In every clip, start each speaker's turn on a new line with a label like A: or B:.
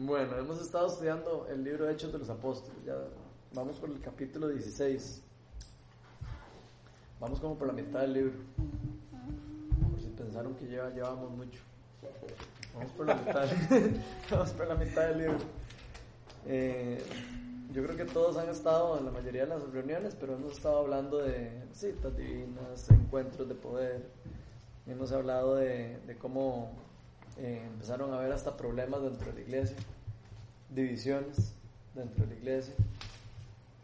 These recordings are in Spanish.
A: Bueno, hemos estado estudiando el libro de Hechos de los Apóstoles. Ya vamos por el capítulo 16. Vamos como por la mitad del libro. Por si pensaron que ya llevamos mucho. Vamos por la mitad, vamos por la mitad del libro. Eh, yo creo que todos han estado en la mayoría de las reuniones, pero hemos estado hablando de citas divinas, encuentros de poder. Hemos hablado de cómo eh, empezaron a haber hasta problemas dentro de la iglesia, divisiones dentro de la iglesia.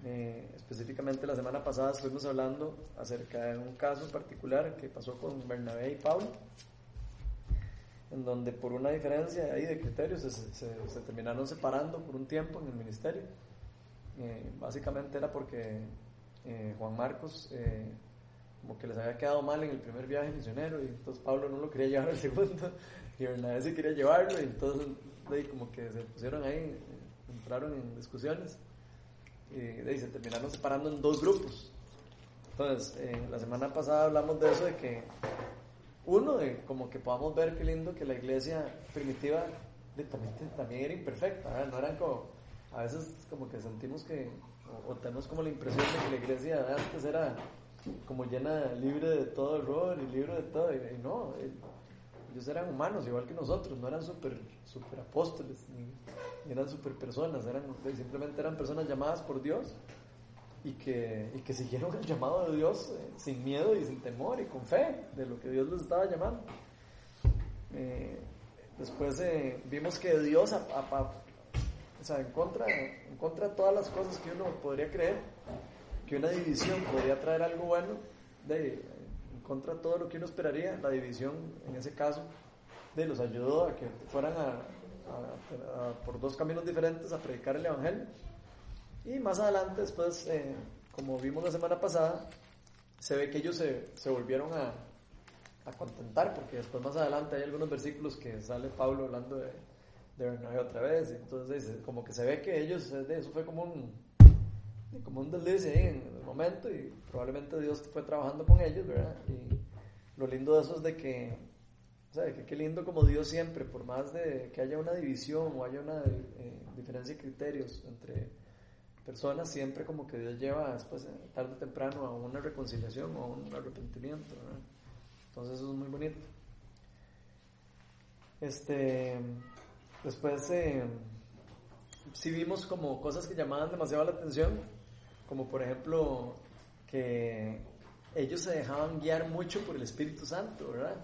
A: Eh, específicamente la semana pasada estuvimos hablando acerca de un caso particular que pasó con Bernabé y Pablo, en donde por una diferencia ahí de criterios se, se, terminaron separando por un tiempo en el ministerio. Eh, básicamente era porque Juan Marcos como que les había quedado mal en el primer viaje misionero y entonces Pablo no lo quería llevar al segundo y Bernabé sí quería llevarlo y entonces de, como que se pusieron ahí, entraron en discusiones y de, se terminaron separando en dos grupos. Entonces, eh, la semana pasada hablamos de eso, de que uno, de como que podamos ver qué lindo que la iglesia primitiva también, también, era imperfecta, no eran como, a veces como que sentimos que, o, tenemos como la impresión de que la iglesia de antes era como llena, libre de todo error y libre de todo, y, no, ellos eran humanos igual que nosotros, no eran super, super apóstoles, ni, eran super personas, eran, simplemente eran personas llamadas por Dios y que, y que siguieron el llamado de Dios eh, sin miedo y sin temor y con fe de lo que Dios les estaba llamando. Eh, después eh, vimos que Dios, o sea, en contra, en contra de todas las cosas que uno podría creer, que una división podría traer algo bueno, de, en contra de todo lo que uno esperaría, la división en ese caso de los ayudó a que fueran a, por dos caminos diferentes a predicar el Evangelio. Y más adelante, después, eh, como vimos la semana pasada, se ve que ellos se, se volvieron a, a, contentar, porque después más adelante hay algunos versículos que sale Pablo hablando de, de otra vez, entonces como que se ve que ellos, eso fue como un como un desliz en el momento y probablemente Dios fue trabajando con ellos, ¿verdad? Y lo lindo de eso es de que, o sea, que qué lindo como Dios siempre, por más de que haya una división o haya una eh, diferencia de criterios entre personas, siempre como que Dios lleva después, tarde o temprano, a una reconciliación o a un arrepentimiento, ¿verdad? Entonces eso es muy bonito. Este, después eh, sí vimos como cosas que llamaban demasiado la atención como por ejemplo que ellos se dejaban guiar mucho por el Espíritu Santo, ¿verdad?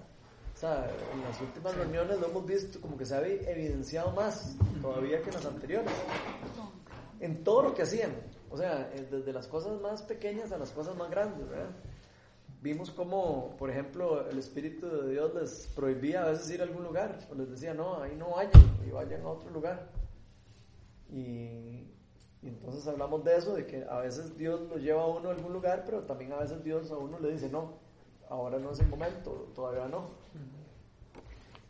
A: O sea, en las últimas reuniones lo hemos visto como que se ha evidenciado más todavía que en las anteriores. En todo lo que hacían, o sea, desde las cosas más pequeñas a las cosas más grandes, ¿verdad? Vimos como, por ejemplo, el Espíritu de Dios les prohibía a veces ir a algún lugar, o les decía, no, ahí no vayan, y vayan a otro lugar. Y y entonces hablamos de eso, de que a veces Dios lo lleva a uno a algún lugar, pero también a veces Dios a uno le dice, no, ahora no es el momento, todavía no.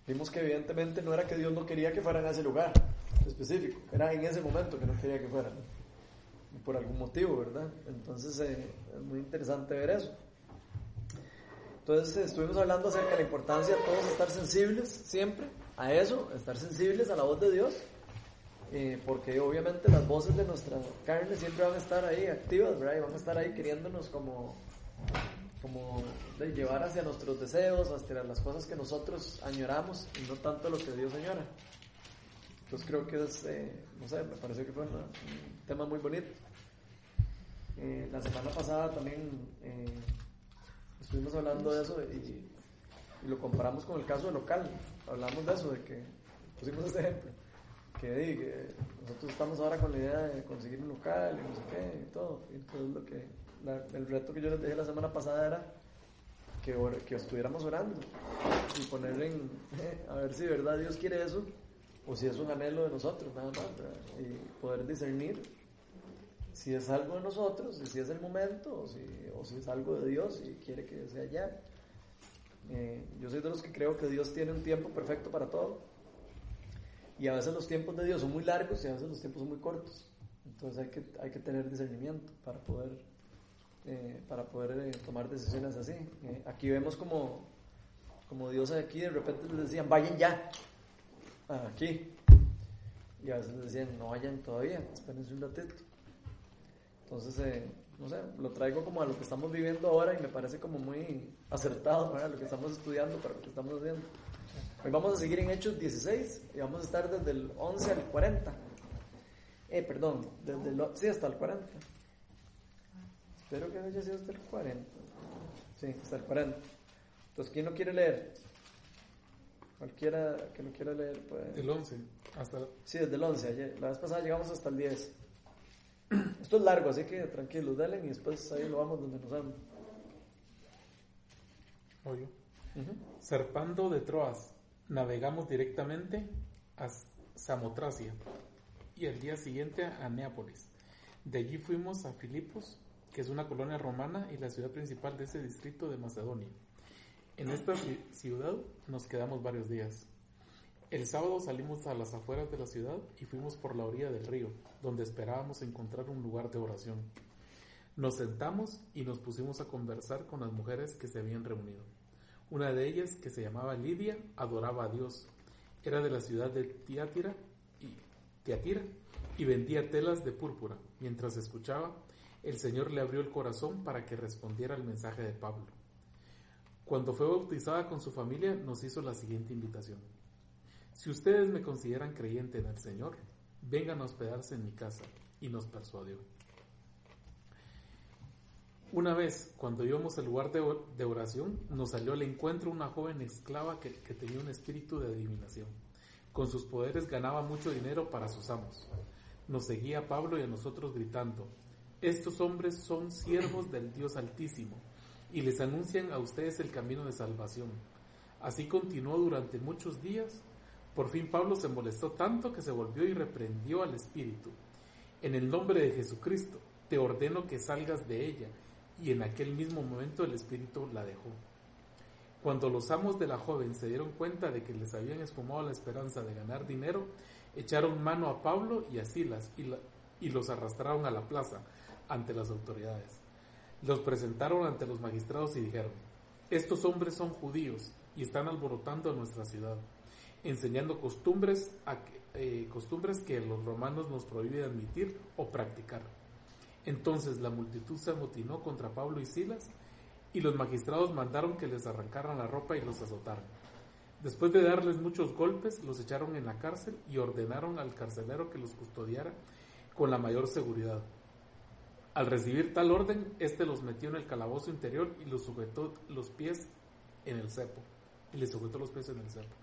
A: Vimos que evidentemente no era que Dios no quería que fueran a ese lugar específico, era en ese momento que no quería que fueran, por algún motivo, ¿verdad? Entonces eh, es muy interesante ver eso. Entonces estuvimos hablando acerca de la importancia de todos estar sensibles siempre a eso, estar sensibles a la voz de Dios eh, porque obviamente las voces de nuestra carne siempre van a estar ahí activas, ¿verdad? Y van a estar ahí queriéndonos como, como de llevar hacia nuestros deseos, hacia las cosas que nosotros añoramos y no tanto lo que Dios añora. Entonces creo que es, eh, no sé, me pareció que fue un tema muy bonito. Eh, la semana pasada también estuvimos hablando de eso y, y, lo comparamos con el caso local. Hablamos de eso, de que pusimos este ejemplo que, nosotros estamos ahora con la idea de conseguir un local y no sé qué y todo. Entonces lo que, el reto que yo les dije la semana pasada era que, que estuviéramos orando y poner en, a ver si de verdad Dios quiere eso o si es un anhelo de nosotros, nada más, y poder discernir si es algo de nosotros, si es el momento, o si, o si es algo de Dios y quiere que sea ya. Eh, yo soy de los que creo que Dios tiene un tiempo perfecto para todo y a veces los tiempos de Dios son muy largos y a veces los tiempos son muy cortos. Entonces hay que, hay que tener discernimiento para poder, eh, para poder eh, tomar decisiones así. Eh, aquí vemos como, como Dios aquí de repente les decían, vayan ya, aquí. Y a veces les decían, no vayan todavía, espérense un ratito. Entonces, no sé, lo traigo como a lo que estamos viviendo ahora y me parece como muy acertado, ¿verdad? Lo que estamos estudiando para lo que estamos haciendo. Hoy vamos a seguir en Hechos 16 y vamos a estar desde el 11 al 40. Eh, perdón, desde el, sí, hasta el 40. Espero que haya sido hasta el 40. Sí, hasta el 40. Entonces, ¿quién no quiere leer? Cualquiera que no quiera leer, pues.
B: El 11, hasta.
A: Sí, desde el 11. Ayer, la vez pasada llegamos hasta el 10. Esto es largo, así que tranquilos, denle y después ahí lo vamos donde nos vamos.
B: Oye. Serpando de Troas, navegamos directamente a Samotracia y al día siguiente a Neápolis. De allí fuimos a Filipos, que es una colonia romana y la ciudad principal de ese distrito de Macedonia. En esta ciudad nos quedamos varios días. El sábado salimos a las afueras de la ciudad y fuimos por la orilla del río, donde esperábamos encontrar un lugar de oración. Nos sentamos y nos pusimos a conversar con las mujeres que se habían reunido. Una de ellas, que se llamaba Lidia, adoraba a Dios. Era de la ciudad de Tiatira y, Tiatira y vendía telas de púrpura. Mientras escuchaba, el Señor le abrió el corazón para que respondiera al mensaje de Pablo. Cuando fue bautizada con su familia, nos hizo la siguiente invitación. Si ustedes me consideran creyente en el Señor, vengan a hospedarse en mi casa. Y nos persuadió. Una vez, cuando íbamos al lugar de oración, nos salió al encuentro una joven esclava que, tenía un espíritu de adivinación. Con sus poderes ganaba mucho dinero para sus amos. Nos seguía Pablo y a nosotros gritando, estos hombres son siervos del Dios Altísimo y les anuncian a ustedes el camino de salvación. Así continuó durante muchos días por fin Pablo se molestó tanto que se volvió y reprendió al espíritu. En el nombre de Jesucristo, te ordeno que salgas de ella. Y en aquel mismo momento el espíritu la dejó. Cuando los amos de la joven se dieron cuenta de que les habían esfumado la esperanza de ganar dinero, echaron mano a Pablo y a Silas y, los arrastraron a la plaza ante las autoridades. Los presentaron ante los magistrados y dijeron, estos hombres son judíos y están alborotando nuestra ciudad enseñando costumbres, eh, costumbres que los romanos nos prohíben admitir o practicar. Entonces la multitud se amotinó contra Pablo y Silas y los magistrados mandaron que les arrancaran la ropa y los azotaran. Después de darles muchos golpes, los echaron en la cárcel y ordenaron al carcelero que los custodiara con la mayor seguridad. Al recibir tal orden, éste los metió en el calabozo interior y los sujetó los pies en el cepo. Y les sujetó los pies en el cepo.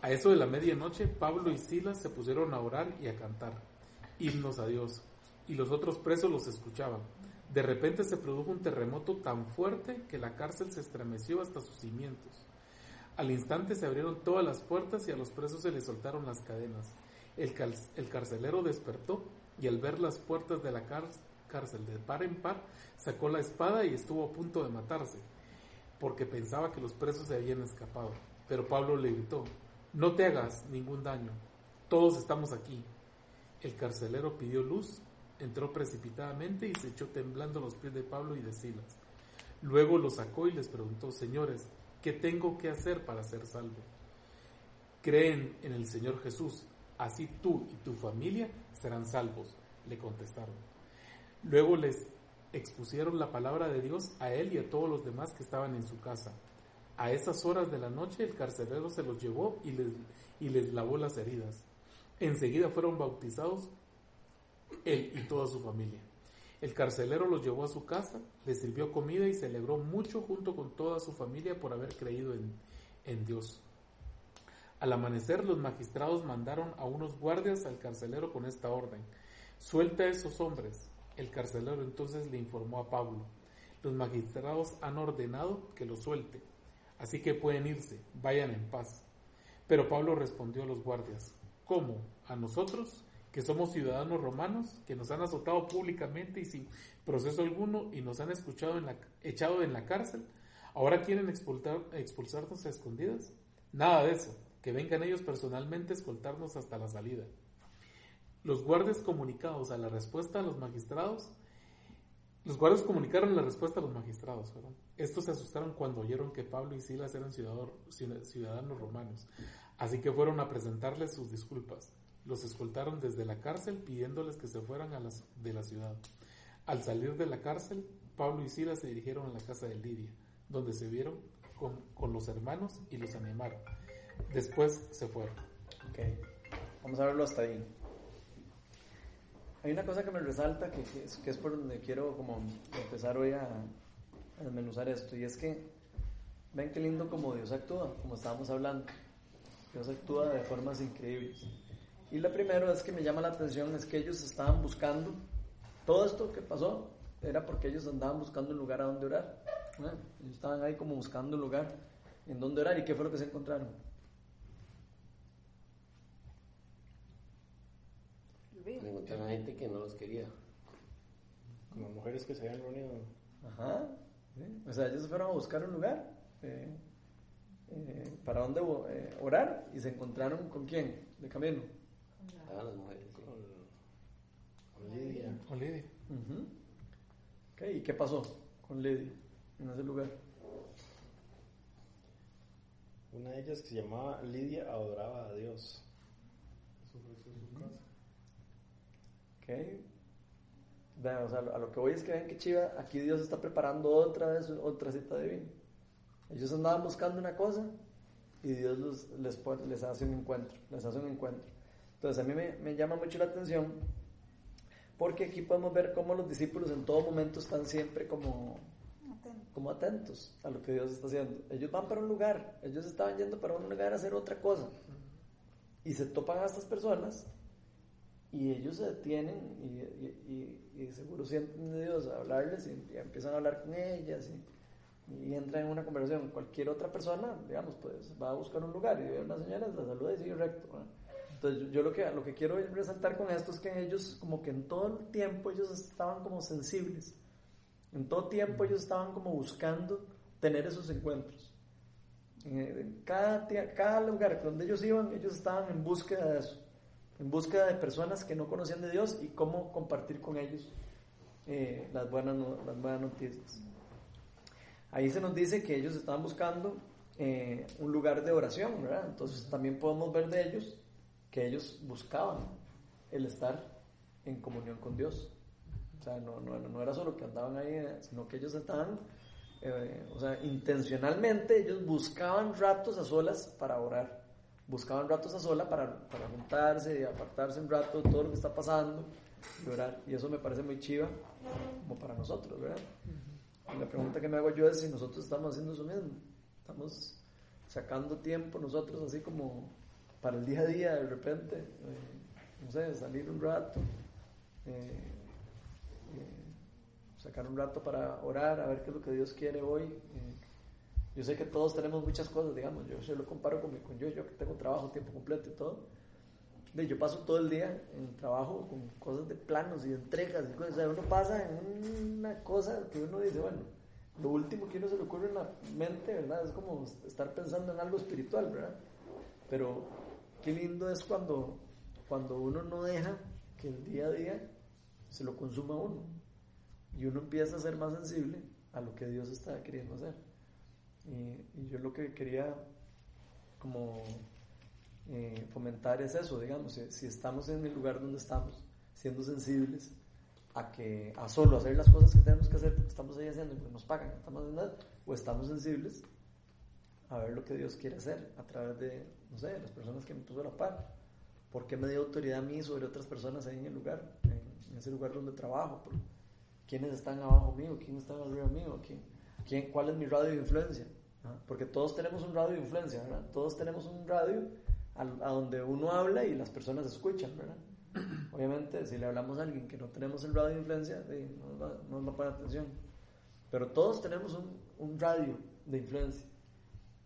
B: A eso de la medianoche, Pablo y Silas se pusieron a orar y a cantar himnos a Dios, y los otros presos los escuchaban. De repente se produjo un terremoto tan fuerte que la cárcel se estremeció hasta sus cimientos. Al instante se abrieron todas las puertas y a los presos se les soltaron las cadenas. El, el carcelero despertó y al ver las puertas de la cárcel de par en par, sacó la espada y estuvo a punto de matarse, porque pensaba que los presos se habían escapado. Pero Pablo le gritó, no te hagas ningún daño, todos estamos aquí. El carcelero pidió luz, entró precipitadamente y se echó temblando los pies de Pablo y de Silas. Luego los sacó y les preguntó, señores, ¿qué tengo que hacer para ser salvo? Creen en el Señor Jesús, así tú y tu familia serán salvos, le contestaron. Luego les expusieron la palabra de Dios a él y a todos los demás que estaban en su casa. A esas horas de la noche el carcelero se los llevó y les, y les lavó las heridas. Enseguida fueron bautizados él y toda su familia. El carcelero los llevó a su casa, les sirvió comida y celebró mucho junto con toda su familia por haber creído en, Dios. Al amanecer los magistrados mandaron a unos guardias al carcelero con esta orden. Suelta a esos hombres. El carcelero entonces le informó a Pablo. Los magistrados han ordenado que los suelte. Así que pueden irse, vayan en paz. Pero Pablo respondió a los guardias, ¿cómo? ¿A nosotros? Que somos ciudadanos romanos, que nos han azotado públicamente y sin proceso alguno y nos han escuchado en la, echado en la cárcel, ahora quieren expulsar, expulsarnos a escondidas. Nada de eso, que vengan ellos personalmente a escoltarnos hasta la salida. Los guardias comunicados a la respuesta a los magistrados los guardias comunicaron la respuesta a los magistrados. Estos se asustaron cuando oyeron que Pablo y Silas eran ciudadanos romanos, así que fueron a presentarles sus disculpas. Los escoltaron desde la cárcel pidiéndoles que se fueran a las, de la ciudad. Al salir de la cárcel, Pablo y Silas se dirigieron a la casa de Lidia, donde se vieron con, con los hermanos y los animaron. Después se fueron.
A: Ok, vamos a verlo hasta ahí. Hay una cosa que me resalta que, que, es, que es por donde quiero como empezar hoy a, a desmenuzar esto, y es que ven qué lindo como Dios actúa, como estábamos hablando. Dios actúa de formas increíbles. Y la primera es que me llama la atención es que ellos estaban buscando, todo esto que pasó era porque ellos andaban buscando un lugar a donde orar. Ellos estaban ahí como buscando un lugar en donde orar. ¿Y qué fue lo que se encontraron?
C: Encontraron gente que no los quería.
D: Como mujeres que se habían reunido.
A: Ajá. ¿sí? O sea, ellos fueron a buscar un lugar eh, eh, para donde eh, orar y se encontraron con quién de camino.
C: Estaban las mujeres. sí.
D: Con, con Lidia.
B: Con Lidia.
A: Ok, ¿Y qué pasó con Lidia en ese lugar?
D: Una de ellas que se llamaba Lidia adoraba a Dios.
A: Ok. Vean, o sea, a lo que voy es que ven que chiva, aquí Dios está preparando otra vez otra cita divina. Ellos andaban buscando una cosa y Dios los- les, pone- les hace un encuentro, les hace un encuentro. Entonces a mí me, me llama mucho la atención porque aquí podemos ver cómo los discípulos en todo momento están siempre como, como atentos a lo que Dios está haciendo. Ellos van para un lugar, ellos estaban yendo para un lugar a hacer otra cosa y se topan a estas personas y ellos se detienen y, y- y- y seguro sienten de Dios a hablarles y, empiezan a hablar con ellas y, entran en una conversación. Cualquier otra persona, digamos, pues va a buscar un lugar y ve a una señora, la saluda y sigue recto. ¿verdad? Entonces yo, lo, que, lo que quiero resaltar con esto es que ellos, como que en todo el tiempo, ellos estaban como sensibles. En todo tiempo ellos estaban como buscando tener esos encuentros. En, cada, cada lugar donde ellos iban, ellos estaban en búsqueda de eso, en búsqueda de personas que no conocían de Dios y cómo compartir con ellos eh, las, buenas, las buenas noticias. Ahí se nos dice que ellos estaban buscando eh, un lugar de oración, ¿verdad? Entonces también podemos ver de ellos que ellos buscaban el estar en comunión con Dios. O sea, no, no, no era solo que andaban ahí, sino que ellos estaban, eh, o sea, intencionalmente ellos buscaban ratos a solas para orar. Buscaban ratos a solas para, para juntarse y apartarse un rato de todo lo que está pasando y orar. Y eso me parece muy chiva como para nosotros, ¿verdad? Y la pregunta que me hago yo es si nosotros estamos haciendo eso mismo. Estamos sacando tiempo nosotros así como para el día a día de repente, eh, no sé, salir un rato, eh, eh, sacar un rato para orar, a ver qué es lo que Dios quiere hoy. yo sé que todos tenemos muchas cosas, digamos, yo se lo comparo con, mi- con yo, yo que tengo trabajo tiempo completo y todo. Yo paso todo el día en trabajo con cosas de planos y entregas y cosas. O sea, uno pasa en una cosa que uno dice, bueno, lo último que uno se le ocurre en la mente, ¿verdad? Es como estar pensando en algo espiritual, ¿verdad? Pero qué lindo es cuando, cuando uno no deja que el día a día se lo consuma uno. Y uno empieza a ser más sensible a lo que Dios está queriendo hacer. Y, yo lo que quería como eh, fomentar es eso, digamos, si, estamos en el lugar donde estamos, siendo sensibles a que a solo hacer las cosas que tenemos que hacer porque estamos ahí haciendo y porque nos pagan, estamos haciendo nada, o estamos sensibles a ver lo que Dios quiere hacer a través de, no sé, las personas que me puso la par. ¿Por qué me dio autoridad a mí sobre otras personas ahí en el lugar, en, ese lugar donde trabajo? ¿Por ¿Quiénes están abajo mío? ¿Quiénes están arriba mío? ¿Quién, quién, ¿Cuál es mi radio de influencia? ¿Ah? Porque todos tenemos un radio de influencia, ¿verdad? Todos tenemos un radio a, donde uno habla y las personas escuchan, ¿verdad? Obviamente, si le hablamos a alguien que no tenemos el radio de influencia, no, nos va, no va a poner atención. Pero todos tenemos un, un radio de influencia.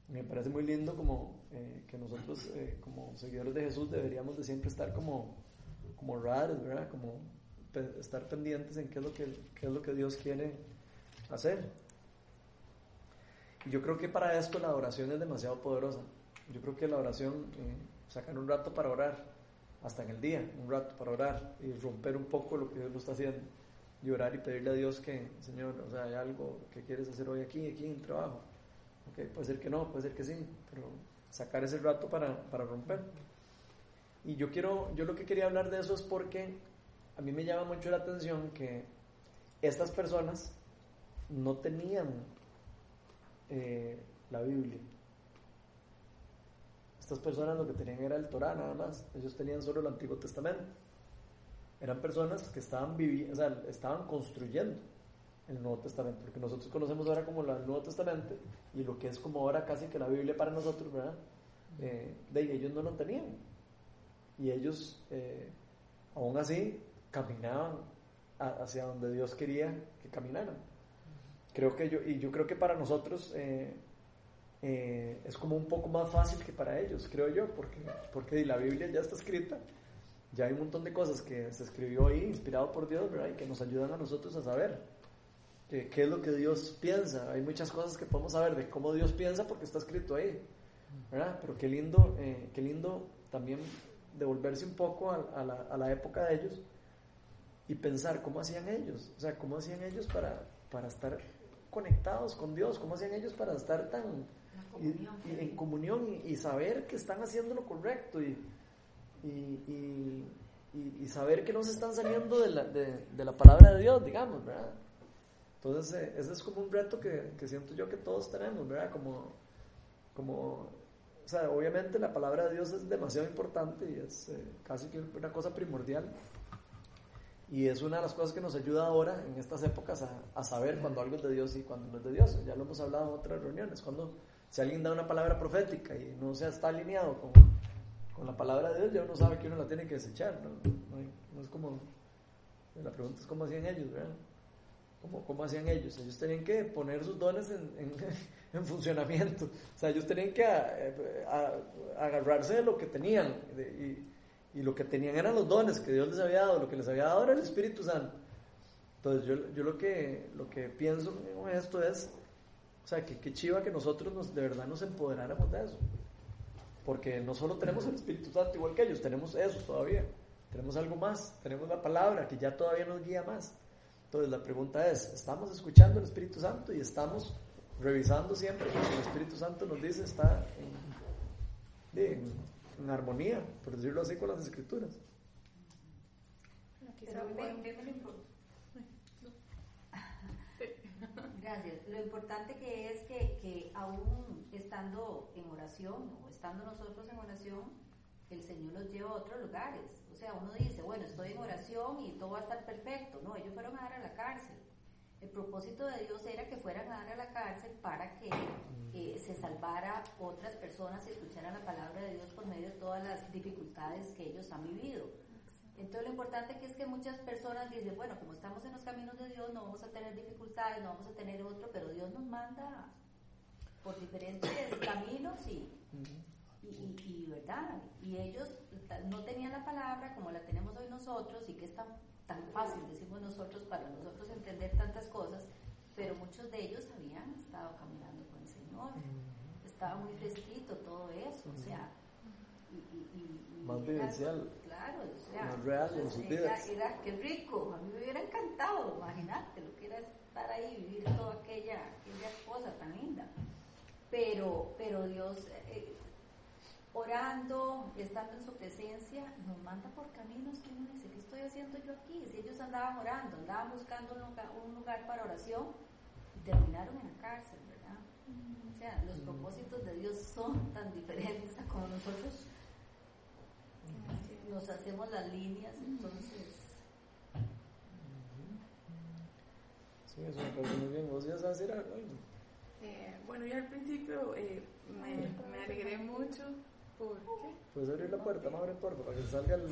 A: Me parece muy lindo como eh, que nosotros, eh, como seguidores de Jesús, deberíamos de siempre estar como, como radares, ¿verdad? Como estar pendientes en qué es, lo que, qué es lo que Dios quiere hacer. Y yo creo que para esto la oración es demasiado poderosa. Yo creo que la oración, eh, sacar un rato para orar, hasta en el día, un rato para orar y romper un poco lo que Dios lo está haciendo. Y orar y pedirle a Dios que, Señor, o sea, hay algo que quieres hacer hoy aquí, aquí en el trabajo. Okay, puede ser que no, puede ser que sí, pero sacar ese rato para, para romper. Y yo quiero, yo lo que quería hablar de eso es porque a mí me llama mucho la atención que estas personas no tenían eh, la Biblia. Estas personas lo que tenían era el Torah nada más. Ellos tenían solo el Antiguo Testamento. Eran personas que estaban viviendo, o sea, estaban construyendo el Nuevo Testamento, porque nosotros conocemos ahora como el Nuevo Testamento y lo que es como ahora casi que la Biblia para nosotros, ¿verdad? Eh, de ellos no lo tenían. Y ellos, eh, aún así, caminaban hacia donde Dios quería que caminaran. Creo que yo, y yo creo que para nosotros eh, eh, es como un poco más fácil que para ellos, creo yo, porque, porque la Biblia ya está escrita, ya hay un montón de cosas que se escribió ahí, inspirado por Dios, ¿verdad? Y que nos ayudan a nosotros a saber qué, qué es lo que Dios piensa. Hay muchas cosas que podemos saber de cómo Dios piensa porque está escrito ahí, ¿verdad? Pero qué lindo, eh, qué lindo también devolverse un poco a, la, a, la, época de ellos y pensar cómo hacían ellos, o sea, cómo hacían ellos para, para estar conectados con Dios, cómo hacían ellos para estar tan y, en comunión y, saber que están haciendo lo correcto y, y, saber que no se están saliendo de la, de, la palabra de Dios, digamos, ¿verdad? Entonces, eh, ese es como un reto que, que, siento yo que todos tenemos, ¿verdad? Como, como, o sea, obviamente la palabra de Dios es demasiado importante y es eh, casi que una cosa primordial. Y es una de las cosas que nos ayuda ahora, en estas épocas, a, a saber cuando algo es de Dios y cuando no es de Dios. Ya lo hemos hablado en otras reuniones. Cuando si alguien da una palabra profética y no se está alineado con, con, la palabra de Dios, ya uno sabe que uno la tiene que desechar. No, no, es como. La pregunta es cómo hacían ellos, ¿verdad? ¿Cómo, ¿Cómo, hacían ellos? Ellos tenían que poner sus dones en, en, funcionamiento. O sea, ellos tenían que agarrarse de lo que tenían. y, y, lo que tenían eran los dones que Dios les había dado. Lo que les había dado era el Espíritu Santo. Entonces, yo, yo lo, que, lo que pienso en esto es o sea, que qué chiva que nosotros nos, de verdad nos empoderáramos de eso. Porque no solo tenemos el Espíritu Santo igual que ellos, tenemos eso todavía. Tenemos algo más, tenemos la palabra que ya todavía nos guía más. Entonces la pregunta es, ¿estamos escuchando el Espíritu Santo y estamos revisando siempre que el Espíritu Santo nos dice está en, en, armonía, por decirlo así, con las escrituras?
E: Gracias. Lo importante que es que, que aún estando en oración o estando nosotros en oración, el Señor los lleva a otros lugares. O sea, uno dice, bueno, estoy en oración y todo va a estar perfecto. No, ellos fueron a dar a la cárcel. El propósito de Dios era que fueran a dar a la cárcel para que eh, se salvara otras personas y escucharan la palabra de Dios por medio de todas las dificultades que ellos han vivido. Entonces lo importante que es que muchas personas dicen, bueno, como estamos en los caminos de Dios, no vamos a tener dificultades, no vamos a tener otro, pero Dios nos manda por diferentes caminos y, y, ¿verdad? Y ellos no tenían la palabra como la tenemos hoy nosotros y que es tan, tan fácil, decimos nosotros, para nosotros entender tantas cosas, pero muchos de ellos habían estado caminando con el Señor, estaba muy fresquito todo eso, o sea, y,
A: más vivencial
E: claro, o sea,
A: más real en sus vidas.
E: Era, qué rico, a mí me hubiera encantado, imagínate lo que era estar ahí, vivir toda aquella, aquella cosa tan linda. Pero, pero Dios, eh, orando, estando en su presencia, nos manda por caminos que uno dice, ¿qué estoy haciendo yo aquí? Si ellos andaban orando, andaban buscando un lugar, un lugar para oración y terminaron en la cárcel, ¿verdad? O sea, los propósitos de Dios son tan diferentes a como nosotros nos hacemos las líneas, entonces...
A: Sí, eso me parece muy bien. ¿Vos ibas a decir algo?
F: Eh, bueno, yo al principio eh, me, me, alegré mucho. ¿Por qué?
A: Puedes abrir la puerta, no abrir la puerta, para que salga el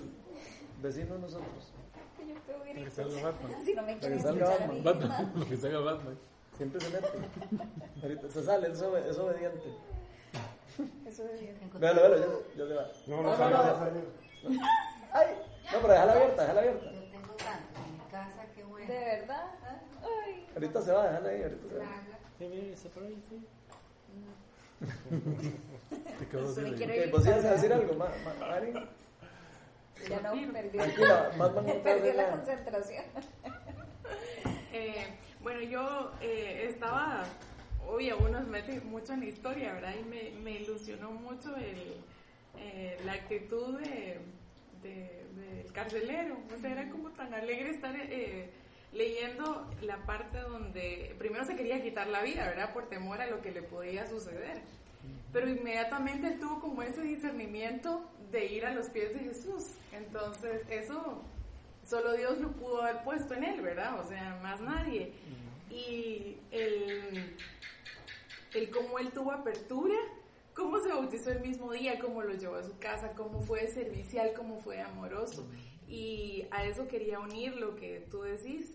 A: vecino de nosotros.
B: Para que salga Batman.
E: Si no me
A: para que salga Batman.
B: Batman. Para que salga Batman.
A: Siempre se mete. Ahorita se sale, es, es obediente.
E: Es obediente.
A: Véalo, véalo, ya, ya se va.
D: No, no, no, no,
A: Ay, no, pero déjala abierta, déjala abierta.
E: Yo tengo tanto en mi casa, qué bueno.
G: ¿De verdad? Ay.
A: Ahorita se va, déjala ahí, ahorita se va.
D: Sí, mire, está por ahí, sí.
B: Te quedó así de-
G: quiero
A: Ok,
G: ir
A: ¿Vos ibas a
G: para
A: decir algo, Ma- Ma- Mari?
G: Ya no, perdí.
A: Tranquila,
G: Perdí la concentración.
F: Eh, bueno, yo eh, estaba, obvio, uno se mete mucho en la historia, ¿verdad? Y me, me ilusionó mucho el, eh, la actitud de, del carcelero. O sea, era como tan alegre estar eh, leyendo la parte donde primero se quería quitar la vida, ¿verdad? Por temor a lo que le podía suceder. Pero inmediatamente él tuvo como ese discernimiento de ir a los pies de Jesús. Entonces, eso solo Dios lo pudo haber puesto en él, ¿verdad? O sea, más nadie. Y el, el cómo él tuvo apertura, cómo se bautizó el mismo día, cómo lo llevó a su casa, cómo fue servicial, cómo fue amoroso. Y a eso quería unir lo que tú decís,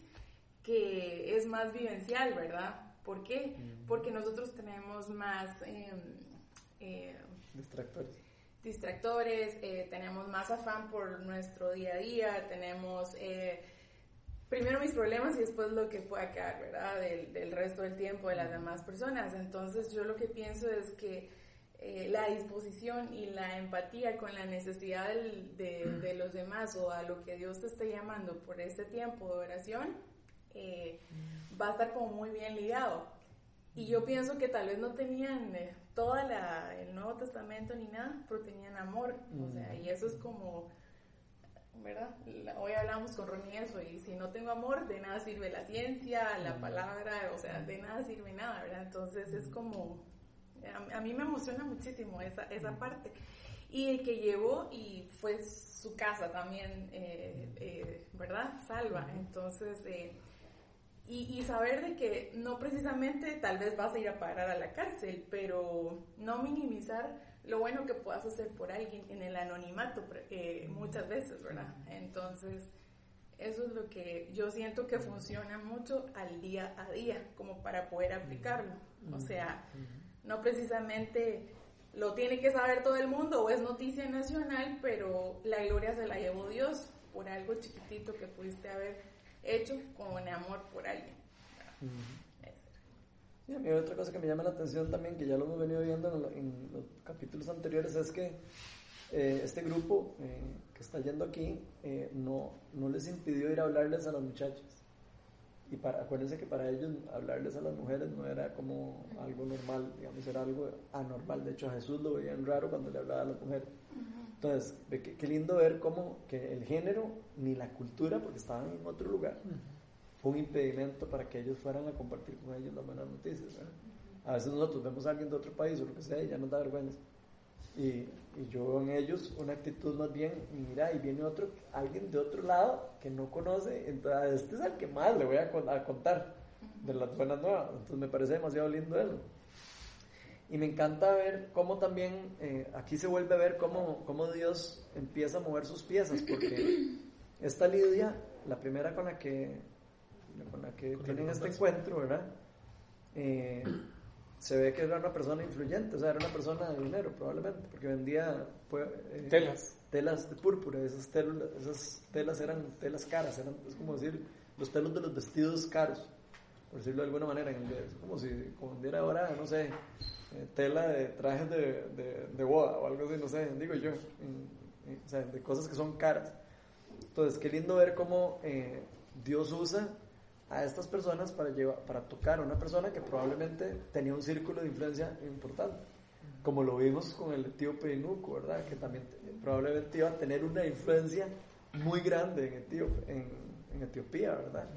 F: que es más vivencial, ¿verdad? ¿Por qué? Porque nosotros tenemos más... Em,
A: eh, distractores.
F: Distractores, eh, tenemos más afán por nuestro día a día, tenemos eh, primero mis problemas y después lo que pueda quedar, ¿verdad? Del, del, resto del tiempo de las demás personas. Entonces yo lo que pienso es que la disposición y la empatía con la necesidad de, de, los demás o a lo que Dios te esté llamando por este tiempo de oración va a estar como muy bien ligado. Y yo pienso que tal vez no tenían eh, todo el Nuevo Testamento ni nada, pero tenían amor. O sea, y eso es como, ¿verdad? hoy hablamos con Ronnie eso, y si no tengo amor, de nada sirve la ciencia, la palabra, o sea, de nada sirve nada, ¿verdad? Entonces es como, a, mí me emociona muchísimo esa, esa parte. Y el que llevó y fue su casa también, eh, eh, ¿verdad? Salva. Entonces, y, saber de que no precisamente tal vez vas a ir a parar a la cárcel, pero no minimizar lo bueno que puedas hacer por alguien en el anonimato eh, muchas veces, ¿verdad? Entonces, eso es lo que yo siento que funciona mucho al día a día, como para poder aplicarlo. O sea, no precisamente lo tiene que saber todo el mundo o es noticia nacional, pero la gloria se la llevó Dios por algo chiquitito que pudiste haber hecho con amor por alguien.
A: Y a mí otra cosa que me llama la atención también, que ya lo hemos venido viendo en, los capítulos anteriores, es que eh, este grupo eh, que está yendo aquí eh, no, no les impidió ir a hablarles a las muchachas. Y para, acuérdense que para ellos hablarles a las mujeres no era como algo normal, digamos, era algo anormal. De hecho, a Jesús lo veían raro cuando le hablaba a las mujeres. Entonces, qué, lindo ver cómo que el género ni la cultura, porque estaban en otro lugar, fue un impedimento para que ellos fueran a compartir con ellos las buenas noticias. A veces nosotros vemos a alguien de otro país o lo que sea y ya nos da vergüenza. Y, y, yo veo en ellos una actitud más bien, mira, y viene otro, alguien de otro lado que no conoce, entonces este es el que más le voy a, a contar de las buenas nuevas. Entonces me parece demasiado lindo eso. Y me encanta ver cómo también eh, aquí se vuelve a ver cómo, cómo, Dios empieza a mover sus piezas, porque esta Lidia, la primera con la que, con la que tienen este encuentro, ¿verdad? Eh, se ve que era una persona influyente, o sea, era una persona de dinero probablemente, porque vendía
B: eh, telas.
A: Telas de púrpura, esas telas, esas telas eran telas caras, eran, es como decir, los pelos de los vestidos caros, por decirlo de alguna manera, en inglés, como si vendiera ahora, no sé, eh, tela de trajes de, de, boda o algo así, no sé, digo yo, o sea, de cosas que son caras. Entonces, qué lindo ver cómo eh, Dios usa a estas personas para, llevar, para tocar a una persona que probablemente tenía un círculo de influencia importante, como lo vimos con el etíope Inuco, ¿verdad? Que también probablemente iba a tener una influencia muy grande en, en, en Etiopía, ¿verdad?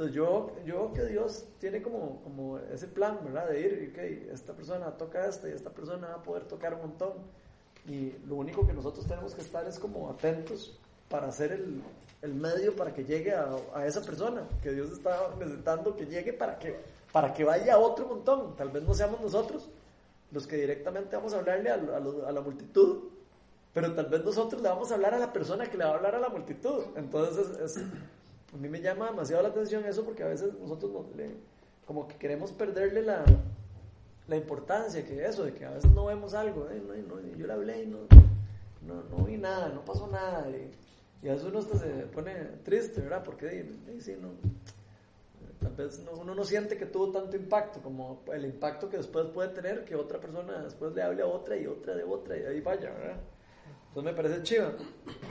A: Entonces yo, yo que Dios tiene como, como ese plan, ¿verdad? De ir, ok, esta persona toca esta y esta persona va a poder tocar un montón. Y lo único que nosotros tenemos que estar es como atentos para hacer el, el medio para que llegue a, a, esa persona que Dios está necesitando que llegue para que, para que vaya a otro montón. Tal vez no seamos nosotros los que directamente vamos a hablarle a, a, a la multitud, pero tal vez nosotros le vamos a hablar a la persona que le va a hablar a la multitud. Entonces es, es a mí me llama demasiado la atención eso porque a veces nosotros como que queremos perderle la, la importancia que eso, de que a veces no vemos algo, yo le hablé y no, no, no, vi nada, no pasó nada. Y, y a veces uno se pone triste, ¿verdad? Porque sí, no, tal vez uno no siente que tuvo tanto impacto como el impacto que después puede tener que otra persona después le hable a otra y otra de otra y ahí vaya, ¿verdad? Entonces me parece chido.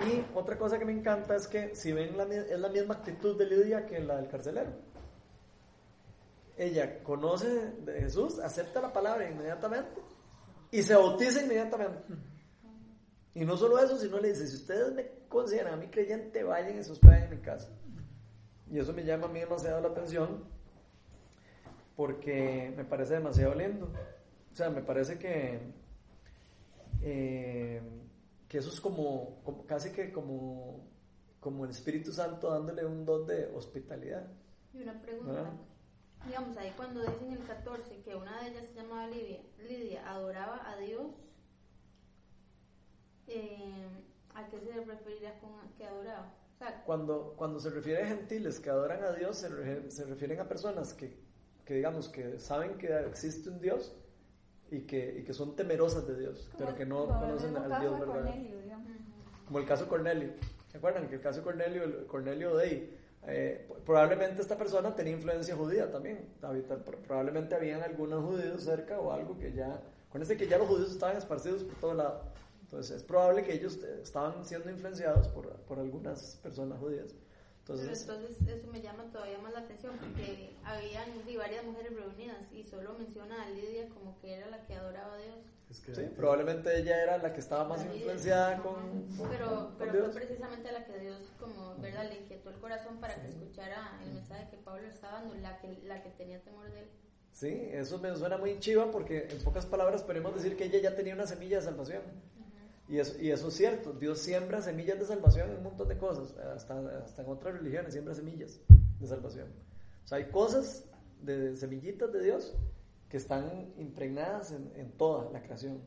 A: Y otra cosa que me encanta es que si ven la, es la misma actitud de Lidia que la del carcelero. Ella conoce de Jesús, acepta la palabra inmediatamente y se bautiza inmediatamente. Y no solo eso, sino le dice, si ustedes me consideran a mí creyente, vayan y hospeden en mi casa. Y eso me llama a mí demasiado la atención porque me parece demasiado lindo. O sea, me parece que, eh, que eso es como, como- casi que como, como el Espíritu Santo dándole un don de hospitalidad.
H: Y una pregunta.
A: ¿verdad?
H: Digamos, ahí cuando dicen el 14 que una de ellas se llamaba Lidia, Lidia adoraba a Dios, eh, ¿a qué se referirá con que adoraba? O sea,
A: Cuando, cuando se refiere a gentiles que adoran a Dios, se, refiere- se refieren a personas que, que, digamos, que saben que existe un Dios y que, y que son temerosas de Dios, pero que no
G: como
A: conocen al Dios
G: de
A: verdadero.
G: Cornelio.
A: Como el caso Cornelio. ¿Se acuerdan que el caso Cornelio, el Cornelio Day, eh, probablemente esta persona tenía influencia judía también. Probablemente habían algunos judíos cerca o algo que ya. Acuérdense que ya los judíos estaban esparcidos por todo lado. Entonces es probable que ellos eh, estaban siendo influenciados por, por algunas personas judías.
H: Pero
A: Entonces,
H: entonces eso me llama todavía más la atención porque habían sí, varias mujeres reunidas y solo menciona a Lidia como que era la que adoraba a Dios.
D: Es que
A: sí, probablemente ella era la que estaba más
H: Lidia.
A: influenciada con, con-
H: Pero,
A: con
H: pero
A: Dios.
H: fue precisamente la que Dios, como, ¿verdad? Le inquietó el corazón para que escuchara el mensaje que Pablo estaba dando, la que, la que tenía temor de él.
A: Sí, eso me suena muy chiva porque en pocas palabras podemos decir que ella ya tenía una semilla de salvación. Y eso, y eso es cierto, Dios siembra semillas de salvación en un montón de cosas, hasta, hasta en otras religiones siembra semillas de salvación. O sea, hay cosas de semillitas de Dios que están impregnadas en, en toda la creación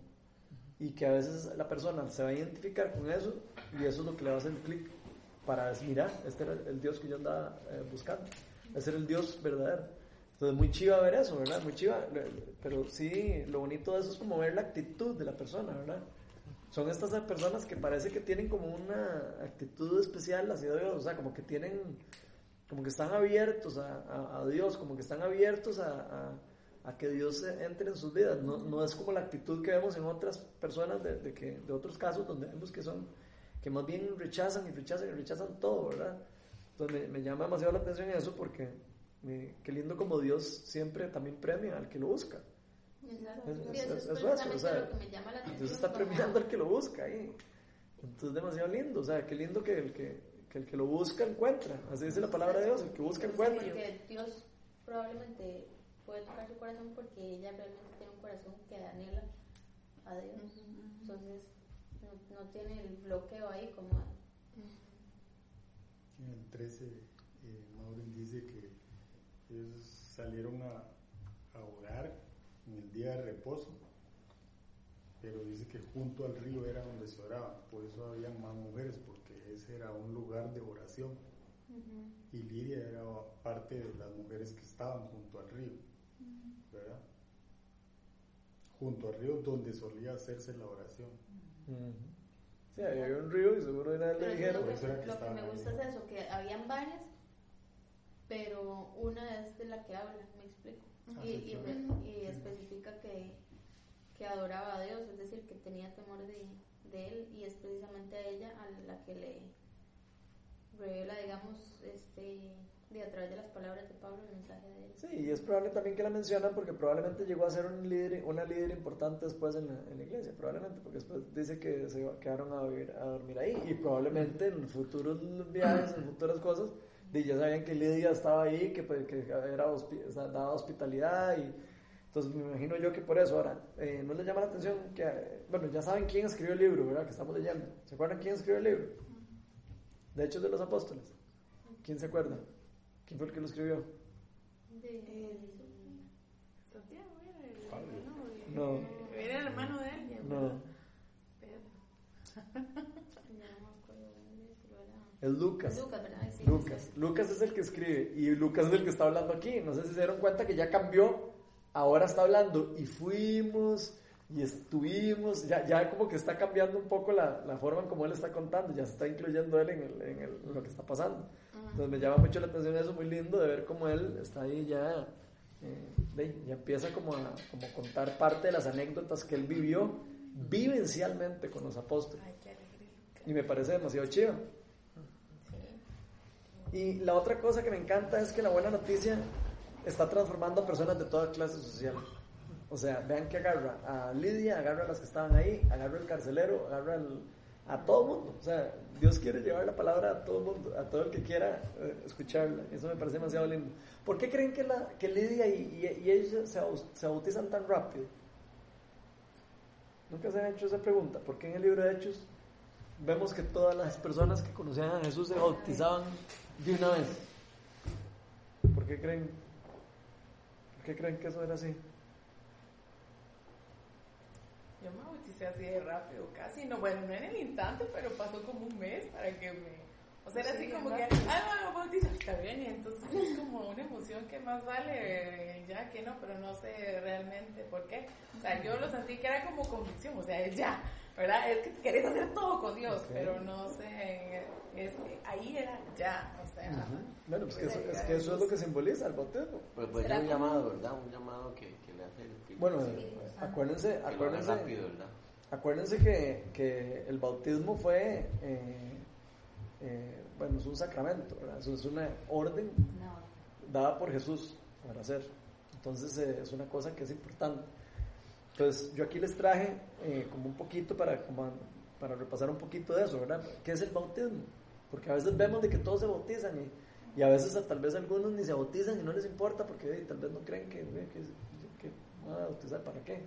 A: y que a veces la persona se va a identificar con eso y eso es lo que le va a hacer clic para decir, mira, este era el Dios que yo andaba eh, buscando, ese era el Dios verdadero. Entonces, muy chiva ver eso, ¿verdad? Muy chiva, le- pero sí, lo bonito de eso es como ver la actitud de la persona, ¿verdad? Son estas personas que parece que tienen como una actitud especial hacia Dios, o sea, como que tienen, como que están abiertos a, a- a Dios, como que están abiertos a, a- que Dios entre en sus vidas. No, no es como la actitud que vemos en otras personas de, de que, de otros casos donde vemos que son, que más bien rechazan y rechazan y rechazan todo, ¿verdad? Entonces me, me llama demasiado la atención eso porque me- qué lindo como Dios siempre también premia al que lo busca.
H: Exacto.
A: Es-
H: Sí,
A: es-
H: eso
A: es
H: es
A: eso,
H: precisamente
A: o sea,
H: lo que me llama la atención.
A: Entonces está premiando al que lo busca ahí. Entonces demasiado lindo, o sea, qué lindo que el que, que el que lo busca encuentra. Así dice la palabra de Dios, el que busca encuentra.
H: Porque Dios probablemente puede tocar su corazón porque ella realmente tiene un corazón que anhela a Dios. Entonces no, no tiene el bloqueo ahí como...
I: En el 13, eh, Maureen dice que ellos salieron a, a orar en el día de reposo, pero dice que junto al río era donde se oraba, por eso habían más mujeres, porque ese era un lugar de oración. Y Lidia era parte de las mujeres que estaban junto al río, ¿verdad? Junto al río donde solía hacerse la oración.
A: Sí, había un río y seguro
I: Por eso era
H: que,
I: que
H: lo que me
I: ahí.
H: gusta es eso, que habían varias, pero una es de la que habla, me explico.
I: Ah,
H: y, me- y especifica que, que adoraba a Dios, es decir, que tenía temor de, de él, y es precisamente a ella a la que le revela, digamos, este, de a través de las palabras de Pablo el mensaje de él.
A: Sí, y es probable también que la mencionan porque probablemente llegó a ser un líder, una líder importante después en la, en la iglesia, probablemente, porque después dice que se quedaron a, vivir, a dormir ahí y probablemente en futuros viajes, en futuras cosas, di, ya sabían que Lidia estaba ahí, que, pues, que era hospi- o sea, daba hospitalidad y entonces me imagino yo que por eso ahora, eh, ¿no les llama la atención que, bueno, ya saben quién escribió el libro, ¿verdad? Que estamos leyendo. ¿Se acuerdan quién escribió el libro? De Hechos de los Apóstoles. ¿Quién se acuerda? ¿Quién fue el que lo escribió?
H: De,
F: Santiago era el hermano de-
A: No.
F: Era el hermano de alguien.
A: No.
F: ¿verdad? Pedro.
H: ya no me acuerdo dónde, pero era...
A: Es Lucas.
H: Lucas, ¿verdad? Sí,
A: Lucas.
H: sí.
A: Lucas es el que escribe y Lucas es el que está hablando aquí. No sé si se dieron cuenta que ya cambió. Ahora está hablando y fuimos y estuvimos. Ya, ya como que está cambiando un poco la, la forma en como él está contando. Ya se está incluyendo él en, el- en el- en lo que está pasando. Entonces me llama mucho la atención eso, muy lindo de ver cómo él está ahí ya. eh, ya empieza como a como contar parte de las anécdotas que él vivió vivencialmente con los apóstoles.
F: Ay, qué alegría.
A: Y me parece demasiado chido. Y la otra cosa que me encanta es que la buena noticia está transformando a personas de toda clase social. O sea, vean que agarra a Lidia, agarra a las que estaban ahí, agarra al carcelero, agarra al- a todo el mundo. O sea, Dios quiere llevar la palabra a todo el mundo, a todo el que quiera eh, escucharla. Eso me parece demasiado lindo. ¿Por qué creen que, la, que Lidia y, y, ellos se, se bautizan tan rápido? Nunca se han hecho esa pregunta. ¿Por qué en el libro de Hechos vemos que todas las personas que conocían a Jesús se bautizaban de una vez? ¿Por qué creen? ¿Por qué creen que eso era así?
F: Yo me bauticé así de rápido, casi. No, bueno, no en el instante, pero pasó como un mes para que me. O sea, era
G: Sí,
F: así como que, ah, no, me bautizo, está bien. Y entonces es como una emoción que más vale eh, ya que no, pero no sé realmente por qué. O sea, yo lo sentí que era como convicción, o sea, es ya, ¿verdad? Es que querés hacer todo con Dios, pero no sé, es que ahí era ya, o sea.
A: Bueno, pues que eso, es que eso es lo que simboliza el bautismo.
C: Pero puede ser un llamado, ¿verdad? Un llamado que, que le hace el Espíritu.
A: Bueno,
C: que
A: acuérdense,
C: haga
A: acuérdense,
C: rápido, ¿verdad?
A: acuérdense que, que el bautismo fue, eh, eh, bueno, es un sacramento, ¿verdad? Eso es una orden
E: No.
A: dada por Jesús para hacer. Entonces eh, es una cosa que es importante. Entonces yo aquí les traje eh, como un poquito para, como para repasar un poquito de eso, ¿verdad? ¿Qué es el bautismo? Porque a veces vemos de que todos se bautizan y, y a veces tal vez algunos ni se bautizan y no les importa porque tal vez no creen que, que, que van a bautizar, ¿para qué?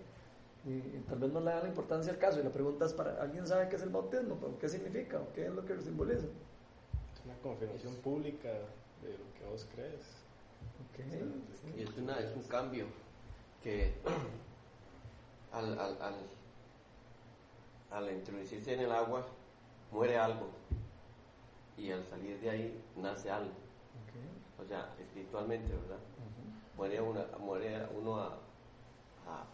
A: Y, y tal vez no le dan la importancia al caso y la pregunta es para, ¿alguien sabe qué es el bautismo? ¿Pero ¿Qué significa? ¿O ¿Qué es lo que simboliza?
D: Es una confirmación pública de lo que vos crees.
A: Ok.
C: Y es, una, es un cambio que al, al, al, al introducirse en el agua muere algo y al salir de ahí nace algo.
A: Ok.
C: O sea, espiritualmente, ¿verdad?
A: Ujú.
C: Muere, una, muere uno a, a,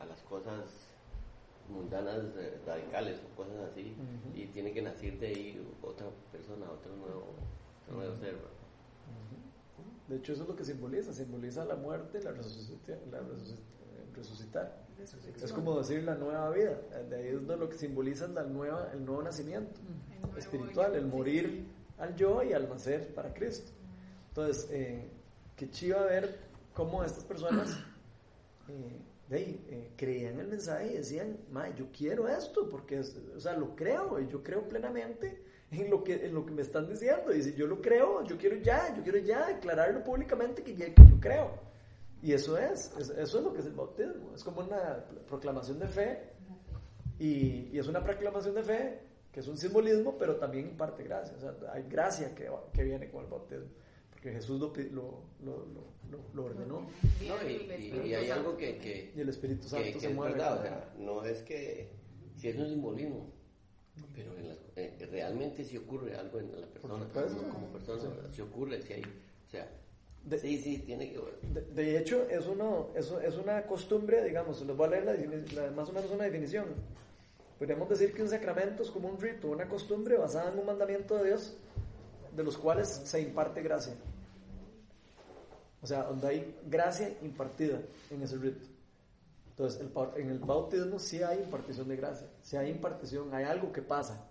C: a- las cosas mundanas, eh, radicales o cosas así
A: Ujú.
C: y tiene que nacer de ahí otra persona, otro nuevo, otro nuevo ser. ¿verdad?
A: De hecho, eso es lo que simboliza, simboliza la muerte la, resucita- la resucit- eh, resucitar. Es como decir la nueva vida, de ahí es lo que simboliza la nueva, el nuevo nacimiento
F: El nuevo
A: espiritual, el morir al yo y al nacer para Cristo. Entonces, eh, qué chiva ver cómo estas personas eh, de ahí, eh, creían el mensaje y decían, "Ma, yo quiero esto, porque, es- o sea, lo creo, y yo creo plenamente en lo, que, en lo que me están diciendo. Y si yo lo creo, yo quiero ya, yo quiero ya declararlo públicamente que, ya- que yo creo. Y eso es, es- eso es lo que es el bautismo. Es como una proclamación de fe y, y es una proclamación de fe que es un simbolismo, pero también imparte gracia. O sea, hay gracia que, que viene con el bautismo, porque Jesús lo, lo, lo, lo- ordenó
C: No, y, y- y hay algo que, que,
A: y el Espíritu Santo
C: que, que
A: se
C: es
A: mueve.
C: verdad, o sea, no es que si es un simbolismo, pero en las- eh, realmente si ocurre algo en la persona, como, como persona, si ocurre, si hay, o sea,
A: De-
C: sí, sí, tiene que
A: De, de hecho, es, uno, es, es una costumbre, digamos, les voy a leer la la- más o menos una definición. Podríamos decir que un sacramento es como un rito, una costumbre basada en un mandamiento de Dios, de los cuales se imparte gracia. O sea, donde hay gracia impartida en ese rito. Entonces, el en el bautismo sí hay impartición de gracia, sí hay impartición, hay algo que pasa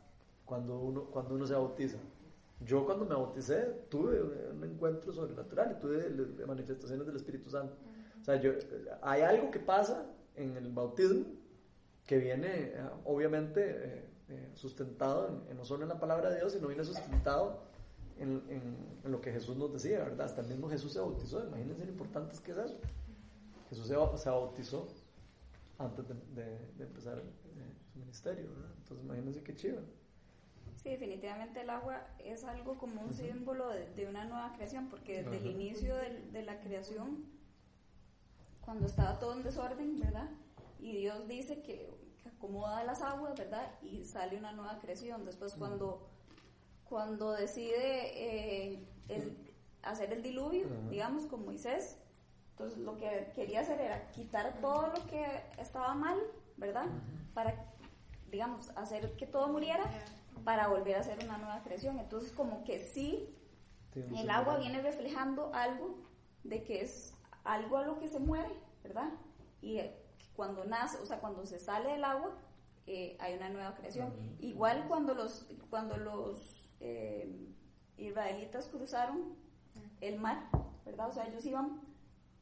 A: cuando uno, cuando uno se bautiza. Yo cuando me bauticé tuve un encuentro sobrenatural y tuve manifestaciones del Espíritu Santo. O sea, yo, hay algo que pasa en el bautismo que viene eh, obviamente eh, eh, sustentado en, en no solo en la palabra de Dios, sino viene sustentado en, en- lo que Jesús nos decía, ¿verdad? Hasta el mismo Jesús se bautizó, imagínense lo importante es que es eso. Jesús se, se bautizó antes de, de- de empezar eh, su ministerio, ¿verdad? Entonces imagínense qué chido.
G: Sí, definitivamente el agua es algo como un símbolo de, de una nueva creación, porque desde el inicio de, la creación, cuando estaba todo en desorden, ¿verdad? Y Dios dice que acomoda las aguas, ¿verdad? Y sale una nueva creación. Después cuando, cuando decide eh, el- hacer el diluvio,
A: Ajá.
G: digamos, con Moisés, entonces lo que quería hacer era quitar todo lo que estaba mal, ¿verdad? Para, digamos, hacer que todo muriera para volver a hacer una nueva creación. Entonces, como que sí, el agua viene reflejando algo de que es algo a lo que se muere, ¿verdad? Y eh, cuando nace, o sea, cuando se sale del agua, eh, hay una nueva creación. Igual cuando los, cuando los eh, israelitas cruzaron el mar, ¿verdad? O sea, ellos iban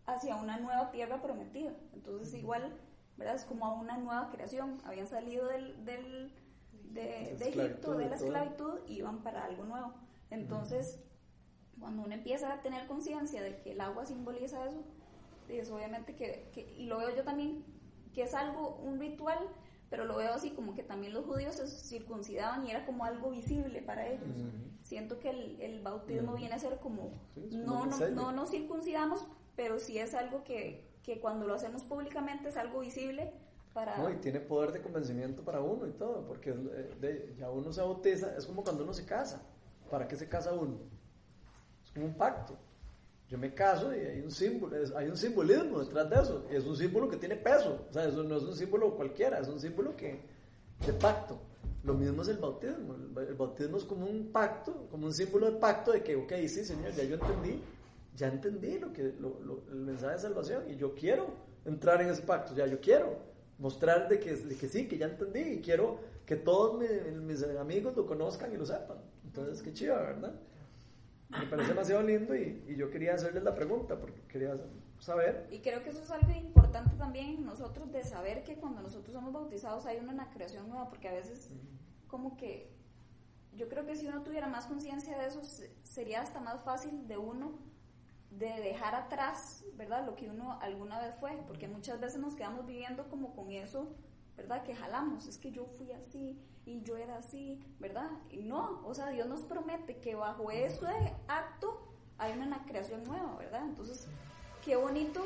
G: hacia una nueva tierra prometida. Entonces igual, ¿verdad? Es como a una nueva creación. Habían salido del, del, de, de Egipto, de la esclavitud, y iban para algo nuevo. Entonces, cuando uno empieza a tener conciencia de que el agua simboliza eso, es obviamente que, que, y lo veo yo también, que es algo, un ritual, pero lo veo así como que también los judíos se circuncidaban y era como algo visible para ellos. Siento que el, el bautismo viene a ser como, no, no, no nos circuncidamos, pero sí es algo que, que cuando lo hacemos públicamente es algo visible para...
A: No, y tiene poder de convencimiento para uno y todo, porque eh, de, ya uno se bautiza, es como cuando uno se casa. ¿Para qué se casa uno? Es como un pacto. Yo me caso y hay un símbolo, hay un simbolismo detrás de eso. Es un símbolo que tiene peso. O sea, eso no es un símbolo cualquiera, es un símbolo que de pacto. Lo mismo es el bautismo. El, bautismo es como un pacto, como un símbolo de pacto de que, ok, sí, Señor, ya yo entendí, ya entendí lo que, el mensaje de salvación y yo quiero entrar en ese pacto, ya yo quiero mostrar de que, de que sí, que ya entendí y quiero que todos mis amigos lo conozcan y lo sepan. Entonces, qué chido, ¿verdad? Me parece demasiado lindo y, y, yo quería hacerles la pregunta porque quería saber.
G: Y creo que eso es algo importante también nosotros de saber que cuando nosotros somos bautizados hay una creación nueva, porque a veces como que yo creo que si uno tuviera más conciencia de eso sería hasta más fácil de uno de dejar atrás, ¿verdad? Lo que uno alguna vez fue, porque muchas veces nos quedamos viviendo como con eso, ¿verdad? Que jalamos, es que yo fui así, y yo era así, ¿verdad? Y no, o sea, Dios nos promete que bajo ese acto hay una creación nueva, ¿verdad? Entonces, qué bonito.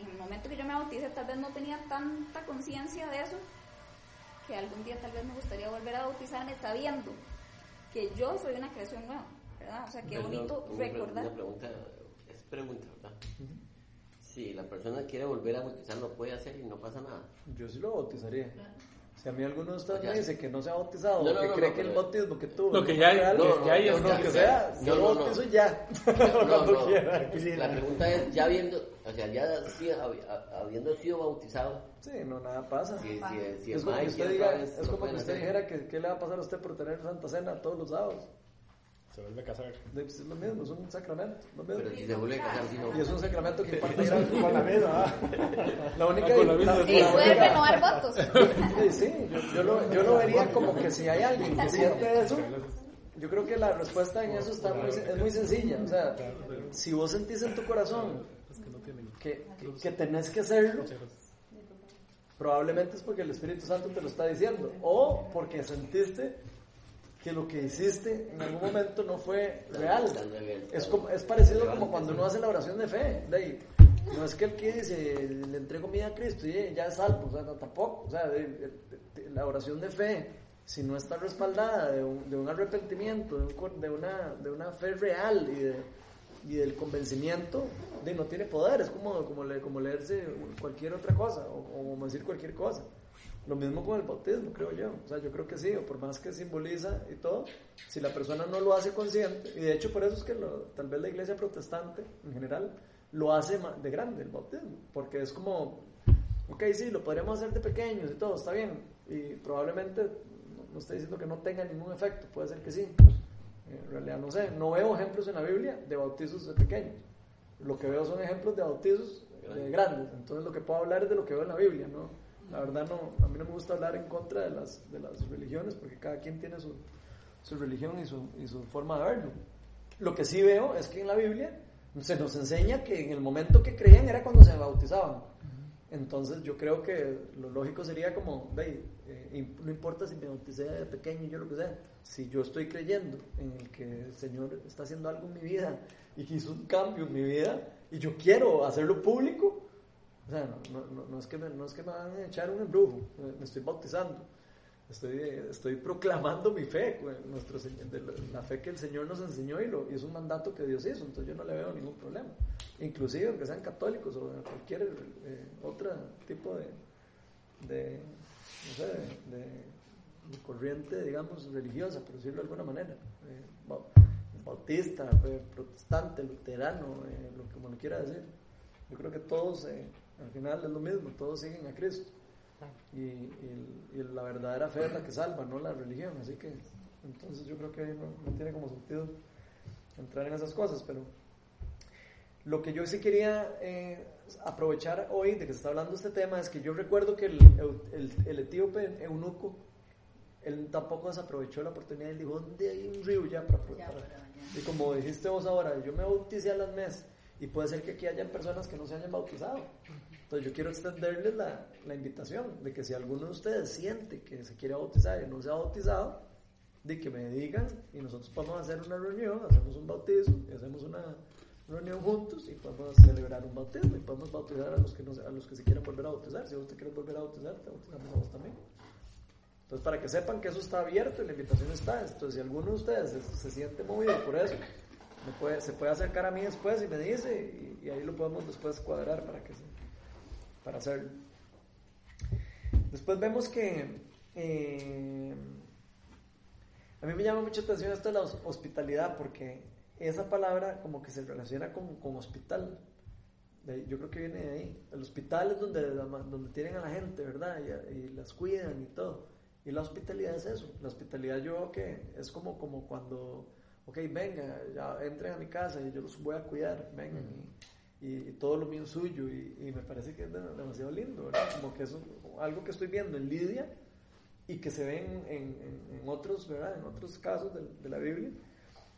G: En el momento que yo me bauticé, tal vez no tenía tanta conciencia de eso, que algún día tal vez me gustaría volver a bautizarme sabiendo que yo soy una creación nueva, ¿verdad? O sea, qué bonito recordar.
C: Una pregunta, es pregunta, ¿verdad? Si la persona quiere volver a bautizar, lo puede hacer y no pasa nada.
A: Yo sí lo bautizaría. Si a mí alguno de ustedes me dice que no se ha bautizado, o que cree que el bautismo que tuvo
B: lo que ya,
A: real,
B: lo,
A: no, que sea, yo lo bautizo ya.
C: Cuando quiera. La pregunta es, ya viendo, o sea, ya habiendo sido bautizado.
A: Sí, no, nada pasa.
C: Si, si, si
A: es, como que usted, diga, es como que usted dijera que qué le va a pasar a usted por tener Santa Cena todos los sábados
I: se vuelve a casar.
A: Es lo mismo, es un sacramento. Lo mismo.
C: Pero si se vuelve a casar, si no.
A: Y es un sacramento que parte
I: con la vida.
A: La única.
G: Ah, la la, sí, puede renovar votos.
A: Sí, sí yo, yo, lo, yo lo vería como que si hay alguien que siente eso. Yo creo que la respuesta en eso está muy, es muy sencilla. O sea, si vos sentís en tu corazón que, que, que tenés que hacerlo, probablemente es porque el Espíritu Santo te lo está diciendo. O porque sentiste que lo que hiciste en algún momento no fue real. Es, como, es parecido como cuando uno hace la oración de fe. no es que el que dice, le entrego mi vida a Cristo y ya es salvo, o sea, no, tampoco. O sea, la oración de fe, si no está respaldada de un, de un arrepentimiento, de, una, de una fe real y, de, y del convencimiento, de, no tiene poder. Es como, como, como leerse cualquier otra cosa o, o decir cualquier cosa. Lo mismo con el bautismo, creo yo. O sea, yo creo que sí, o por más que simboliza y todo, si la persona no lo hace consciente, y de hecho por eso es que tal vez la iglesia protestante en general lo hace de grande el bautismo, porque es como, ok, sí, lo podríamos hacer de pequeños y todo, está bien, y probablemente no, estoy diciendo que no tenga ningún efecto, puede ser que sí. En realidad no sé, no veo ejemplos en la Biblia de bautizos de pequeños. Lo que veo son ejemplos de bautizos de grandes. Entonces lo que puedo hablar es de lo que veo en la Biblia, ¿no? La verdad no, a mí no me gusta hablar en contra de las, de las religiones porque cada quien tiene su, su religión y su, y su forma de verlo. Lo que sí veo es que en la Biblia se nos enseña que en el momento que creían era cuando se bautizaban. Entonces yo creo que lo lógico sería como, ve, eh, no importa si me bauticé de pequeño, yo lo que sea, si yo estoy creyendo en el que el Señor está haciendo algo en mi vida y que hizo un cambio en mi vida y yo quiero hacerlo público, o sea, no, no, no, es que me, no es que me van a echar un embrujo, me estoy bautizando. Estoy, estoy proclamando mi fe, nuestro, la fe que el Señor nos enseñó y, lo, y es un mandato que Dios hizo, entonces yo no le veo ningún problema. Inclusive aunque sean católicos o cualquier eh, otro tipo de, corriente, digamos, religiosa, por decirlo de alguna manera. Eh, bautista, eh, protestante, luterano, lo, como lo quiera decir. Yo creo que todos al final es lo mismo, todos siguen a Cristo. Y, y, la verdadera fe es la que salva, no la religión. Así que, entonces yo creo que no, no tiene como sentido entrar en esas cosas. Pero lo que yo sí quería eh, aprovechar hoy de que se está hablando este tema es que yo recuerdo que el, el, el etíope eunuco, él tampoco desaprovechó la oportunidad, él dijo, ¿dónde hay un río ya para,
E: Ya,
A: para-?"
E: para bañar.
A: Y como dijiste vos ahora, yo me bauticé a las mes y puede ser que aquí hayan personas que no se hayan bautizado. Entonces yo quiero extenderles la, la invitación de que si alguno de ustedes siente que se quiere bautizar y no se ha bautizado, de que me digan y nosotros podemos hacer una reunión, hacemos un bautizo y hacemos una reunión juntos y podemos celebrar un bautismo y podemos bautizar a los que a los que se quieran volver a bautizar. Si vos te quieres volver a bautizar, te bautizamos a vos también. Entonces, para que sepan que eso está abierto y la invitación está. Entonces, si alguno de ustedes se siente movido por eso, me puede, se puede acercar a mí después y me dice, y, y ahí lo podemos después cuadrar para, que para hacerlo. Después vemos que eh, a mí me llama mucha atención esto de la hos- hospitalidad, porque esa palabra como que se relaciona con, con hospital. Yo creo que viene de ahí. El hospital es donde, donde tienen a la gente, ¿verdad? Y, y las cuidan y todo. Y la hospitalidad es eso. La hospitalidad yo veo que es como, como cuando, ok, venga, ya entren a mi casa y yo los voy a cuidar, vengan. Y, y, y todo lo mío es suyo. Y, y me parece que es de- demasiado lindo, ¿verdad? Como que es un- algo que estoy viendo en Lidia y que se ven en, en- en otros, ¿verdad? En otros casos de, de la Biblia.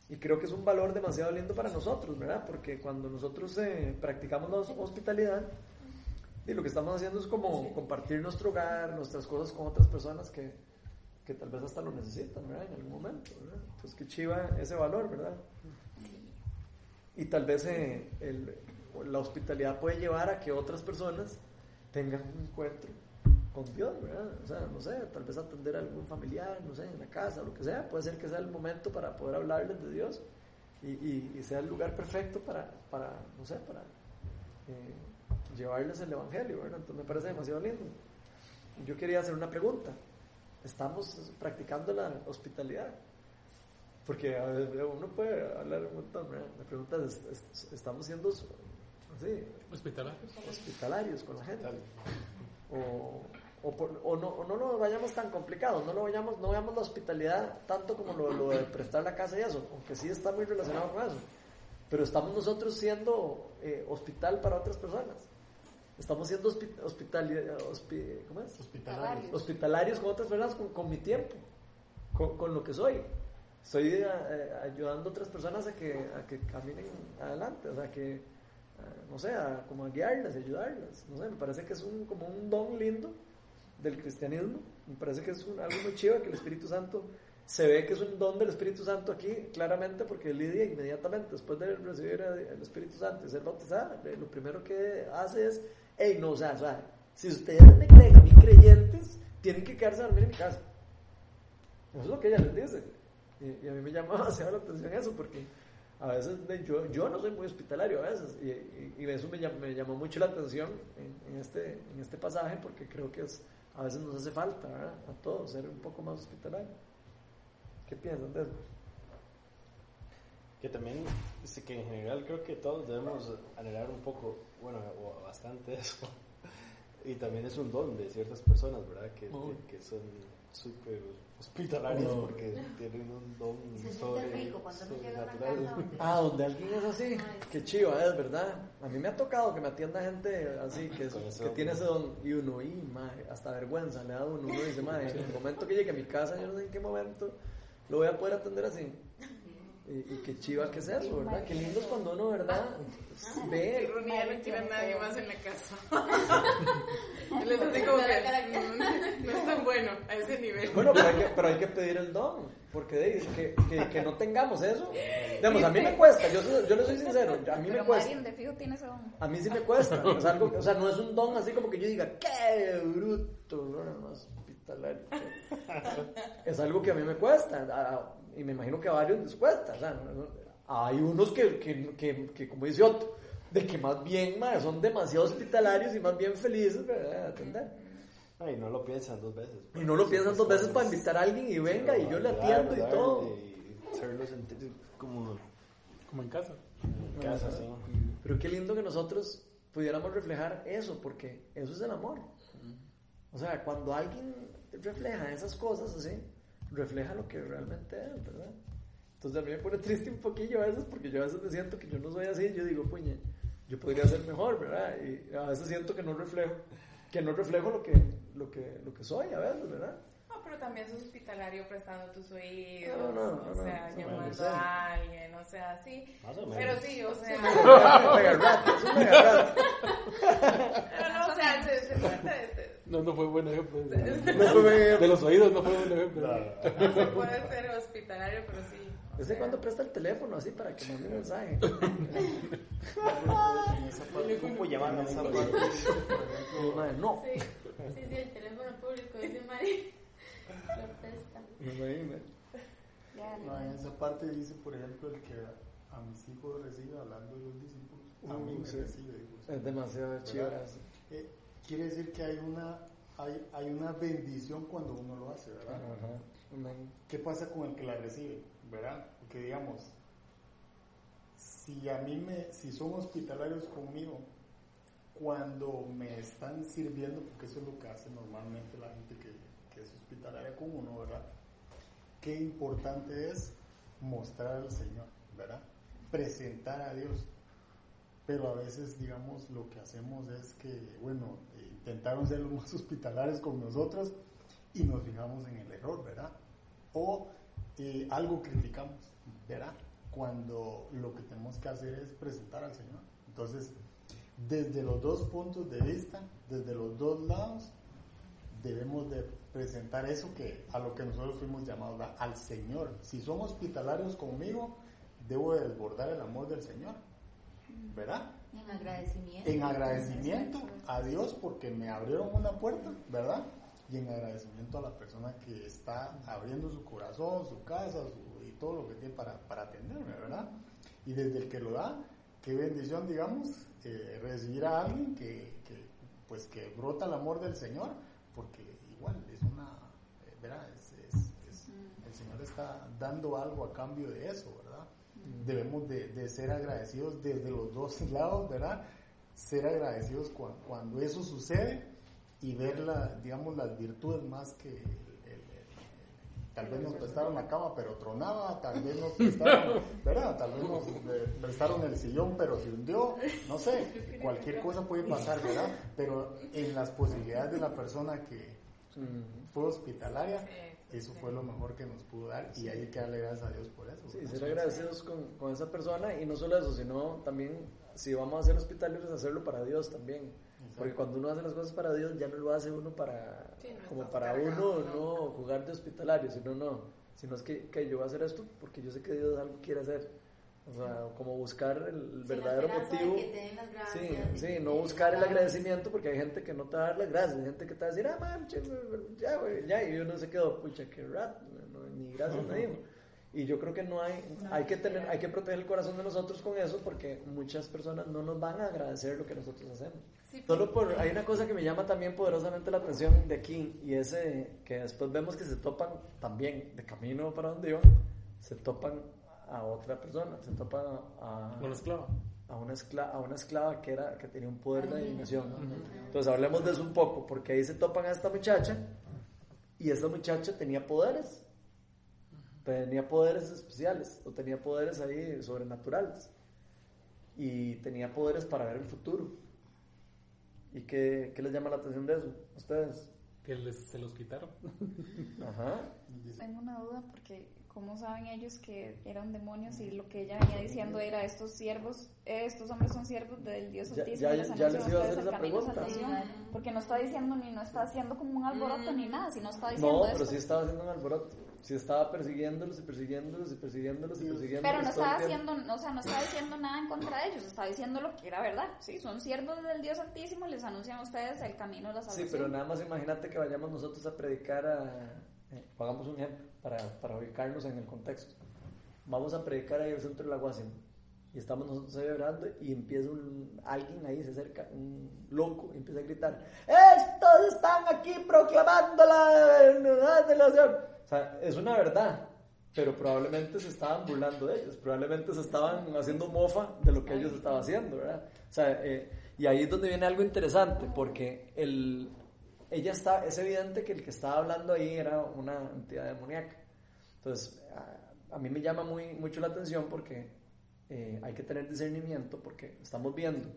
A: Y creo que es un valor demasiado lindo para nosotros, ¿verdad? Porque cuando nosotros eh, practicamos la hos- hospitalidad, y lo que estamos haciendo es como compartir nuestro hogar, nuestras cosas con otras personas que, que tal vez hasta lo necesitan, ¿verdad? En algún momento, ¿verdad? Entonces, qué chiva ese valor, ¿verdad? Y tal vez eh, el- la hospitalidad puede llevar a que otras personas tengan un encuentro con Dios, ¿verdad? O sea, no sé, tal vez atender a algún familiar, no sé, en la casa, lo que sea, puede ser que sea el momento para poder hablarles de Dios y, y- y sea el lugar perfecto para, para no sé, para eh, llevarles el Evangelio, ¿verdad? Entonces me parece demasiado lindo. Yo quería hacer una pregunta. ¿Estamos practicando la hospitalidad? Porque a uno puede hablar un montón, ¿verdad? La pregunta es, es- ¿estamos siendo así,
B: Hospitalarios.
A: hospitalarios con la gente? O, o, por- o no, o no lo vayamos tan complicado, no lo vayamos, no veamos la hospitalidad tanto como lo, lo de prestar la casa y eso, aunque sí está muy relacionado con eso. Pero estamos nosotros siendo eh, hospital para otras personas. Estamos siendo hospi- hospitali- hospi- ¿cómo es?
G: Hospitalarios.
A: hospitalarios con otras personas con, con mi tiempo, con, con lo que soy. Estoy eh, ayudando a otras personas a que, a que caminen adelante, o sea, que, eh, no sé, a, como a guiarlas, ayudarlas. No sé, me parece que es un, como un don lindo del cristianismo. Me parece que es un- algo muy chido que el Espíritu Santo se ve que es un don del Espíritu Santo aquí, claramente, porque Lidia inmediatamente después de recibir el Espíritu Santo y ser bautizada, lo primero que hace es, hey, no, o o sea, si ustedes me creen a mí creyentes, tienen que quedarse a dormir en mi casa. Eso es lo que ella les dice. Y, a mí me llama demasiado la atención eso, porque a veces yo, no soy muy hospitalario a veces, y, y- eso me, llam- me llamó mucho la atención en, este, en este pasaje, porque creo que a veces nos hace falta ¿verdad? a todos ser un poco más hospitalario. ¿Qué piensan de eso?
D: Que también, sí, que en general creo que todos debemos anhelar un poco, bueno, o bastante eso. Y también es un don de ciertas personas, ¿verdad? Que, que, que son súper hospitalarios
A: Oh.
D: porque tienen un don
E: Se siente
D: sobre,
E: rico cuando uno llega a una
D: sobrenatural.
E: casa donde...
A: Ah, donde alguien es así, qué chido es, ¿verdad? A mí me ha tocado que me atienda gente así, que, es- que tiene ese don, y uno, y mae, hasta vergüenza le da uno, uno dice, mae, en el momento que llegue a mi casa, yo no sé en qué momento lo voy a poder atender así. Y, y qué chiva que es eso, ¿verdad? Qué lindo es cuando uno, ¿verdad? Ve,
F: Ronnie ya no quiere a nadie más en la casa. Él es así como que no es tan bueno a ese nivel.
A: Bueno, pero hay que, pero hay que pedir el don, porque de, que, que, que no tengamos eso. Digamos, a mí me cuesta, yo, yo le soy sincero, a mí me
G: Pero
A: cuesta.
G: Marín de fijo tiene ese don.
A: A mí sí me cuesta, es algo, o sea, no es un don así como que yo diga, qué bruto, no, no, no, es hospitalario. Es algo que a mí me cuesta, a- y me imagino que a varios les cuesta, o sea, hay unos que, que, que, que, como dice Otto, de que más bien son demasiado hospitalarios y más bien felices, atender.
D: Ay, no lo piensan dos veces.
A: Y no lo piensan dos veces para invitar a alguien y venga y yo le atiendo y todo.
D: Y como
B: Como en casa.
D: en casa, sí.
A: Pero qué lindo que nosotros pudiéramos reflejar eso, porque eso es el amor. O sea, cuando alguien refleja esas cosas así, refleja lo que realmente es, ¿verdad? Entonces a mí me pone triste un poquillo a veces, porque yo a veces me siento que yo no soy así, yo digo, puñe, yo podría ser mejor, ¿verdad? Y a veces siento que no reflejo, que no reflejo lo que, lo que, lo que soy a veces, ¿verdad?
F: No, pero también sos hospitalario prestando tus oídos,
A: No, no, no,
F: o sea, llamando a alguien, o sea, sí.
D: Más o menos.
F: Pero sí, o sea,
A: Mega rat, es un mega rat.
F: pero no, o sea, se, se de-
B: No, no fue buen ejemplo.
A: No fue buen ejemplo.
B: De los oídos no fue buen ejemplo.
F: no se puede ser hospitalario, pero sí. o
A: ¿Desde
F: sea,
A: cuándo presta el teléfono así para que mande un mensaje?
D: En esa parte, ¿cómo llaman a esa parte?
A: No.
H: Sí, sí, sí, el teléfono público, dice Mari. Lo presta.
I: No, en esa parte dice, por ejemplo, el que a mis hijos recibe, hablando de los discípulos, a mí
A: Uh,
I: me
A: sí.
I: recibe.
A: Es demasiado chido
I: quiere decir que hay una, hay, hay una bendición cuando uno lo hace, ¿verdad? ¿Qué pasa con el que la recibe? ¿Verdad? Porque digamos, si a mí me, si son hospitalarios conmigo, cuando me están sirviendo, porque eso es lo que hace normalmente la gente que, que es hospitalaria con uno, ¿verdad? Qué importante es mostrar al Señor, ¿verdad? Presentar a Dios. Pero a veces, digamos, lo que hacemos es que, bueno, intentaron ser los más hospitalarios con nosotros y nos fijamos en el error, ¿verdad? O eh, algo criticamos, ¿verdad? Cuando lo que tenemos que hacer es presentar al Señor. Entonces, desde los dos puntos de vista, desde los dos lados, debemos de presentar eso que a lo que nosotros fuimos llamados ¿verdad? al Señor. Si son hospitalarios conmigo, debo de desbordar el amor del Señor, ¿verdad?
E: En agradecimiento.
I: En agradecimiento a Dios porque me abrieron una puerta, ¿verdad? Y en agradecimiento a la persona que está abriendo su corazón, su casa su- y todo lo que tiene para, para atenderme, ¿verdad? Y desde el que lo da, qué bendición, digamos, eh, recibir a alguien que, que, pues que brota el amor del Señor, porque igual es una, eh, ¿verdad? Es- es- es- el Señor está dando algo a cambio de eso, ¿verdad? Debemos de, de ser agradecidos desde los dos lados, ¿verdad? Ser agradecidos cua- cuando eso sucede y ver, la, digamos, las virtudes más que el- el- el- tal vez nos prestaron la cama pero tronaba, tal vez nos prestaron, ¿verdad? Tal vez nos eh, prestaron el sillón pero se hundió, no sé, cualquier cosa puede pasar, ¿verdad? Pero en las posibilidades de la persona que fue hospitalaria,
F: Sí,
I: eso fue lo mejor que nos pudo dar y hay que darle gracias a Dios por eso.
A: Sí, ser agradecidos con, con esa persona y no solo eso, sino también si vamos a ser hospitalarios, hacerlo para Dios también. Porque cuando uno hace las cosas para Dios, ya no lo hace uno para,
F: Sí, no
A: como para
F: cargando,
A: uno no jugar de hospitalario, sino no, sino es que, que yo voy a hacer esto porque yo sé que Dios algo quiere hacer. O sea, como buscar el, verdadero
E: esperanza de
A: motivo.
E: que te den las gracias,
A: Sí,
E: que
A: sí,
E: te
A: no buscar el agradecimiento porque hay gente que no te va a dar las gracias, hay gente que te va a decir, ah, manche, ya, güey, ya, y uno se quedó, pucha, qué rat, no, ni gracias me dijo. Y yo creo que no hay, hay que tener, hay que proteger el corazón de nosotros con eso porque muchas personas no nos van a agradecer lo que nosotros hacemos.
F: Sí,
A: Solo por, hay una cosa que me llama también poderosamente la atención de aquí y es eh, que después vemos que se topan también de camino para donde iban, se topan a otra persona, se topan a,
B: la esclava.
A: a una esclava, a una esclava que era que tenía un poder de adivinación. ¿no? Entonces hablemos de eso un poco, porque ahí se topan a esta muchacha y esta muchacha tenía poderes. Tenía poderes especiales, o tenía poderes ahí sobrenaturales. Y tenía poderes para ver el futuro. ¿Y qué, qué les llama la atención de eso? ¿A ¿Ustedes?
B: Que les, se los quitaron.
A: Ajá.
G: Tengo una duda porque ¿cómo saben ellos que eran demonios y lo que ella venía diciendo era estos siervos, eh, estos hombres son siervos del Dios
A: Ya-
G: Altísimo
A: ya- ya
G: anuncian
A: les iba a
G: ustedes
A: hacer
G: el
A: esa
G: camino de
A: pregunta.
G: salvación? Porque no está diciendo ni no está haciendo como un alboroto ni nada, sino está diciendo
A: No,
G: esto.
A: pero sí estaba haciendo un alboroto. Sí estaba persiguiéndolos y persiguiéndolos y persiguiéndolos y persiguiéndolos.
G: Pero no estaba haciendo, o sea, no estaba diciendo nada en contra de ellos, estaba diciendo lo que era verdad. Sí, son siervos del Dios Altísimo, les anuncian a ustedes el camino de la
A: Sí,
G: salvación.
A: pero nada más imagínate que vayamos nosotros a predicar a... eh, pongamos un ejemplo para, para ubicarnos en el contexto. Vamos a predicar ahí al centro de la y estamos nosotros ahí orando y empieza un, alguien ahí, se acerca, un loco, y empieza a gritar, estos están aquí proclamando la unidad de la nación". O sea, es una verdad, pero probablemente se estaban burlando de ellos, probablemente se estaban haciendo mofa de lo que ellos estaban haciendo, ¿verdad? O sea, eh, y ahí es donde viene algo interesante, porque el, ella está, es evidente que el que estaba hablando ahí era una entidad demoníaca. Entonces, a, a mí me llama muy, mucho la atención porque eh, hay que tener discernimiento porque estamos viendo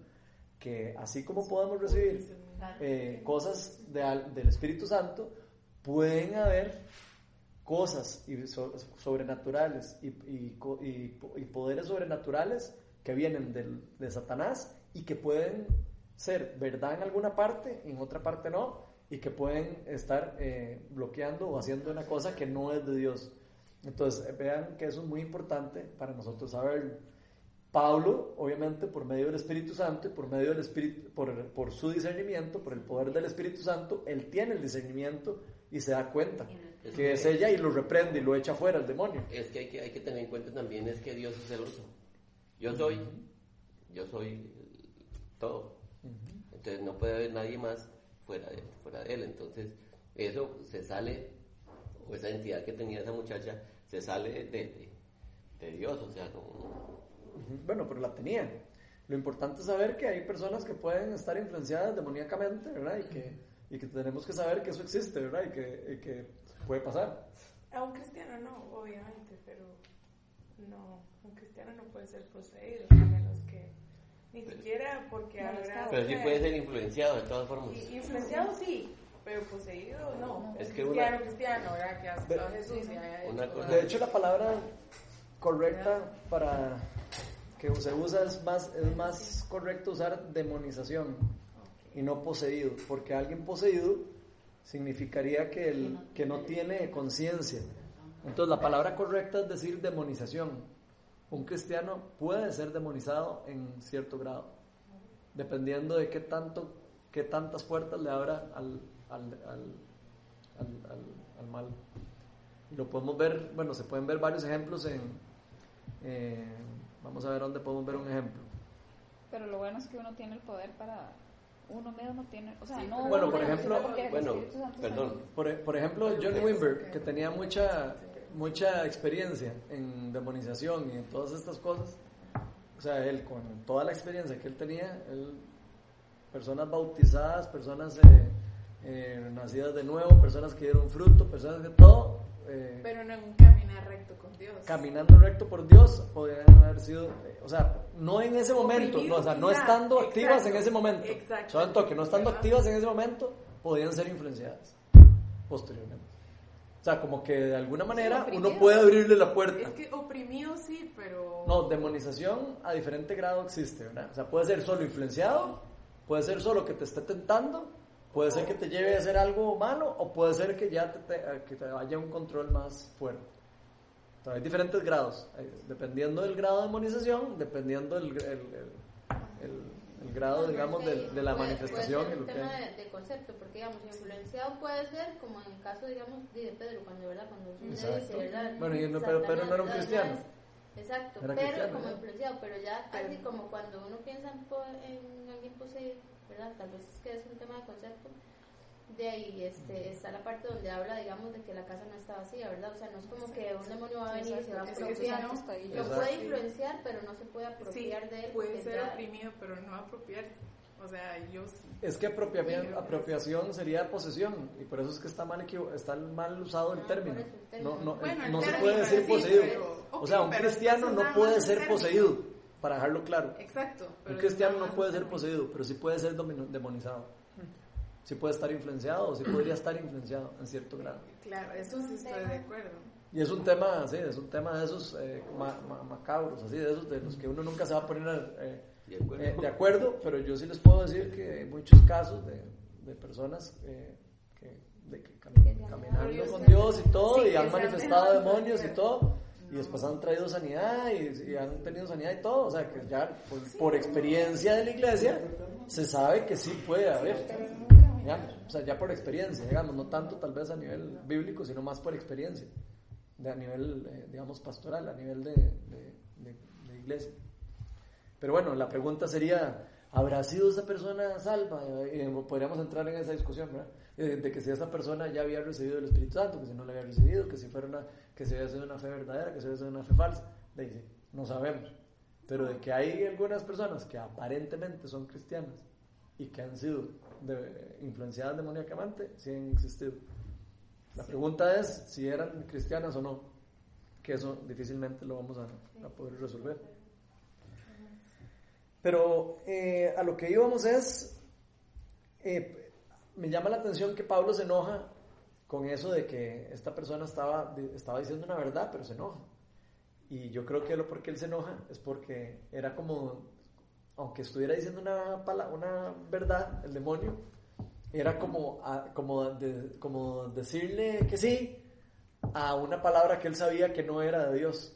A: que así como podemos recibir eh, cosas de del Espíritu Santo, pueden haber cosas y so- sobrenaturales y, y y y poderes sobrenaturales que vienen del- de Satanás y que pueden ser verdad en alguna parte, en otra parte no, y que pueden estar eh, bloqueando o haciendo una cosa que no es de Dios. Entonces, eh, vean que eso es muy importante para nosotros saberlo. Pablo, obviamente, por medio del Espíritu Santo y por medio del Espíritu, por, por su discernimiento, por el poder del Espíritu Santo, él tiene el discernimiento y se da cuenta que es ella y lo reprende y lo echa fuera el demonio.
C: Es que hay, que hay que tener en cuenta también es que Dios es celoso. Yo soy, yo soy todo. Entonces no puede haber nadie más fuera de, fuera de él. Entonces eso se sale, o esa entidad que tenía esa muchacha, se sale de, de- de Dios. O sea,
A: Ujú, Bueno, pero la tenía. Lo importante es saber que hay personas que pueden estar influenciadas demoníacamente, ¿verdad? Y que, y que tenemos que saber que eso existe, ¿verdad? Y que, y que puede pasar.
F: A un cristiano no, obviamente, pero no, un cristiano no puede ser poseído, a menos ni siquiera porque
G: No,
F: habrá...
C: pero sí puede ser influenciado de todas formas.
F: Influenciado sí, pero poseído no.
C: Es que
F: cristiano,
C: una-
F: cristiano, ¿verdad? Que aceptó a Jesús
C: Una
F: hecho
C: cosa-
A: De hecho, la palabra correcta para que se usa es más, es más correcto usar demonización y no poseído, porque alguien poseído significaría que, el, que no tiene conciencia. Entonces, la palabra correcta es decir demonización. Un cristiano puede ser demonizado en cierto grado, dependiendo de qué tanto, qué tantas puertas le abra al, al, al, al- al- al mal. Y lo podemos ver, bueno, se pueden ver varios ejemplos en, eh, vamos a ver dónde podemos ver un ejemplo.
G: Pero lo bueno es que uno tiene el poder para uno mismo tiene, o sea,
F: Sí,
G: no
A: Bueno,
G: uno
A: por ejemplo-
C: Bueno, perdón.
A: Por, por ejemplo, Johnny Wimber, que tenía mucha, mucha experiencia en demonización y en todas estas cosas, o sea, él con toda la experiencia que él tenía, él, personas bautizadas, personas eh, eh, nacidas de nuevo, personas que dieron fruto, personas de todo, eh,
F: Pero no en un caminar recto con Dios.
A: caminando recto por Dios, podrían haber sido, eh, o sea, no en ese momento, no, o sea, no estando activas en
F: exacto,
A: ese momento,
F: exacto.
A: solo en toque, no estando
F: Ajá.
A: activas en ese momento, podían ser influenciadas posteriormente. O sea, como que de alguna manera uno puede abrirle la puerta.
F: Es que oprimido sí, pero...
A: No, demonización a diferente grado existe, ¿verdad? O sea, puede ser solo influenciado, puede ser solo que te esté tentando, puede ser que te lleve a hacer algo malo, o puede ser que ya te, te- que te vaya un control más fuerte. Entonces, hay diferentes grados, hay- dependiendo del grado de demonización, dependiendo del el, el- el- el grado, digamos, de, de la
H: Puede-
A: manifestación y
H: Puede ser
A: lo
H: un
A: que
H: tema de, de concepto, porque digamos, influenciado puede ser como en el caso, digamos, de Pedro, cuando, ¿verdad? Cuando dice, ¿verdad?
A: Bueno, y no- pero- pero no era un cristiano.
H: Exacto,
A: Era
H: pero
A: cristiano,
H: como
A: ¿no?
H: influenciado, pero ya
F: Pero-
H: así como cuando uno piensa en, po- en alguien poseído, ¿verdad? Tal vez es que es un tema de concepto. De ahí este, está la parte donde habla, digamos, de que la casa no está vacía, ¿verdad? O sea, no es como que un demonio va a venir y se va a apropiar. Lo puede influenciar, pero no se puede
F: Sí,
H: apropiar de él.
F: puede ser
H: ya-
F: oprimido, pero no apropiar. O sea, yo sí.
A: Es que apropiación, apropiación sería posesión, y por eso es que está mal, equivo- está mal usado el
H: Ah,
A: término.
H: por eso el término.
A: No, no,
F: Bueno, el
A: no se puede decir
F: sí,
A: poseído.
F: pero-
A: o sea, un cristiano no puede ser poseído, para dejarlo claro.
F: Exacto.
A: Un cristiano no puede ser poseído, pero sí puede ser demonizado. Sí puede estar influenciado o sí podría estar influenciado en cierto grado.
F: Claro, eso sí estoy de acuerdo.
A: Y es un tema, sí, es un tema de esos eh, ma- ma- macabros, así, de esos de los que uno nunca se va a poner eh,
C: De acuerdo.
A: eh, de acuerdo, pero yo sí les puedo decir que hay muchos casos de, de personas eh, que, de que cami- caminando con Dios y todo,
F: Sí,
A: y han manifestado demonios y todo, y después han traído sanidad y, y han tenido sanidad y todo, o sea que ya por, por experiencia de la iglesia se sabe que sí puede haber. Digamos, o sea, ya por experiencia, digamos, no tanto tal vez a nivel bíblico, sino más por experiencia, de, a nivel, eh, digamos, pastoral, a nivel de, de- de- iglesia. Pero bueno, la pregunta sería, ¿habrá sido esa persona salva? Y eh, podríamos entrar en esa discusión, ¿verdad? Eh, De que si esa persona ya había recibido el Espíritu Santo, que si no lo había recibido, que si fuera una, que si había sido una fe verdadera, que si había sido una fe falsa. No sabemos. Pero de que hay algunas personas que aparentemente son cristianas y que han sido de- influenciadas demoníacamente, sí han existido. La pregunta es si eran cristianas o no, que eso difícilmente lo vamos a, a poder resolver. Pero eh, a lo que íbamos es, eh, me llama la atención que Pablo se enoja con eso de que esta persona estaba, estaba diciendo una verdad, pero se enoja. Y yo creo que lo por qué él se enoja es porque era como, aunque estuviera diciendo una, pala- una verdad, el demonio, era como, a- como, de- como decirle que sí a una palabra que él sabía que no era de Dios.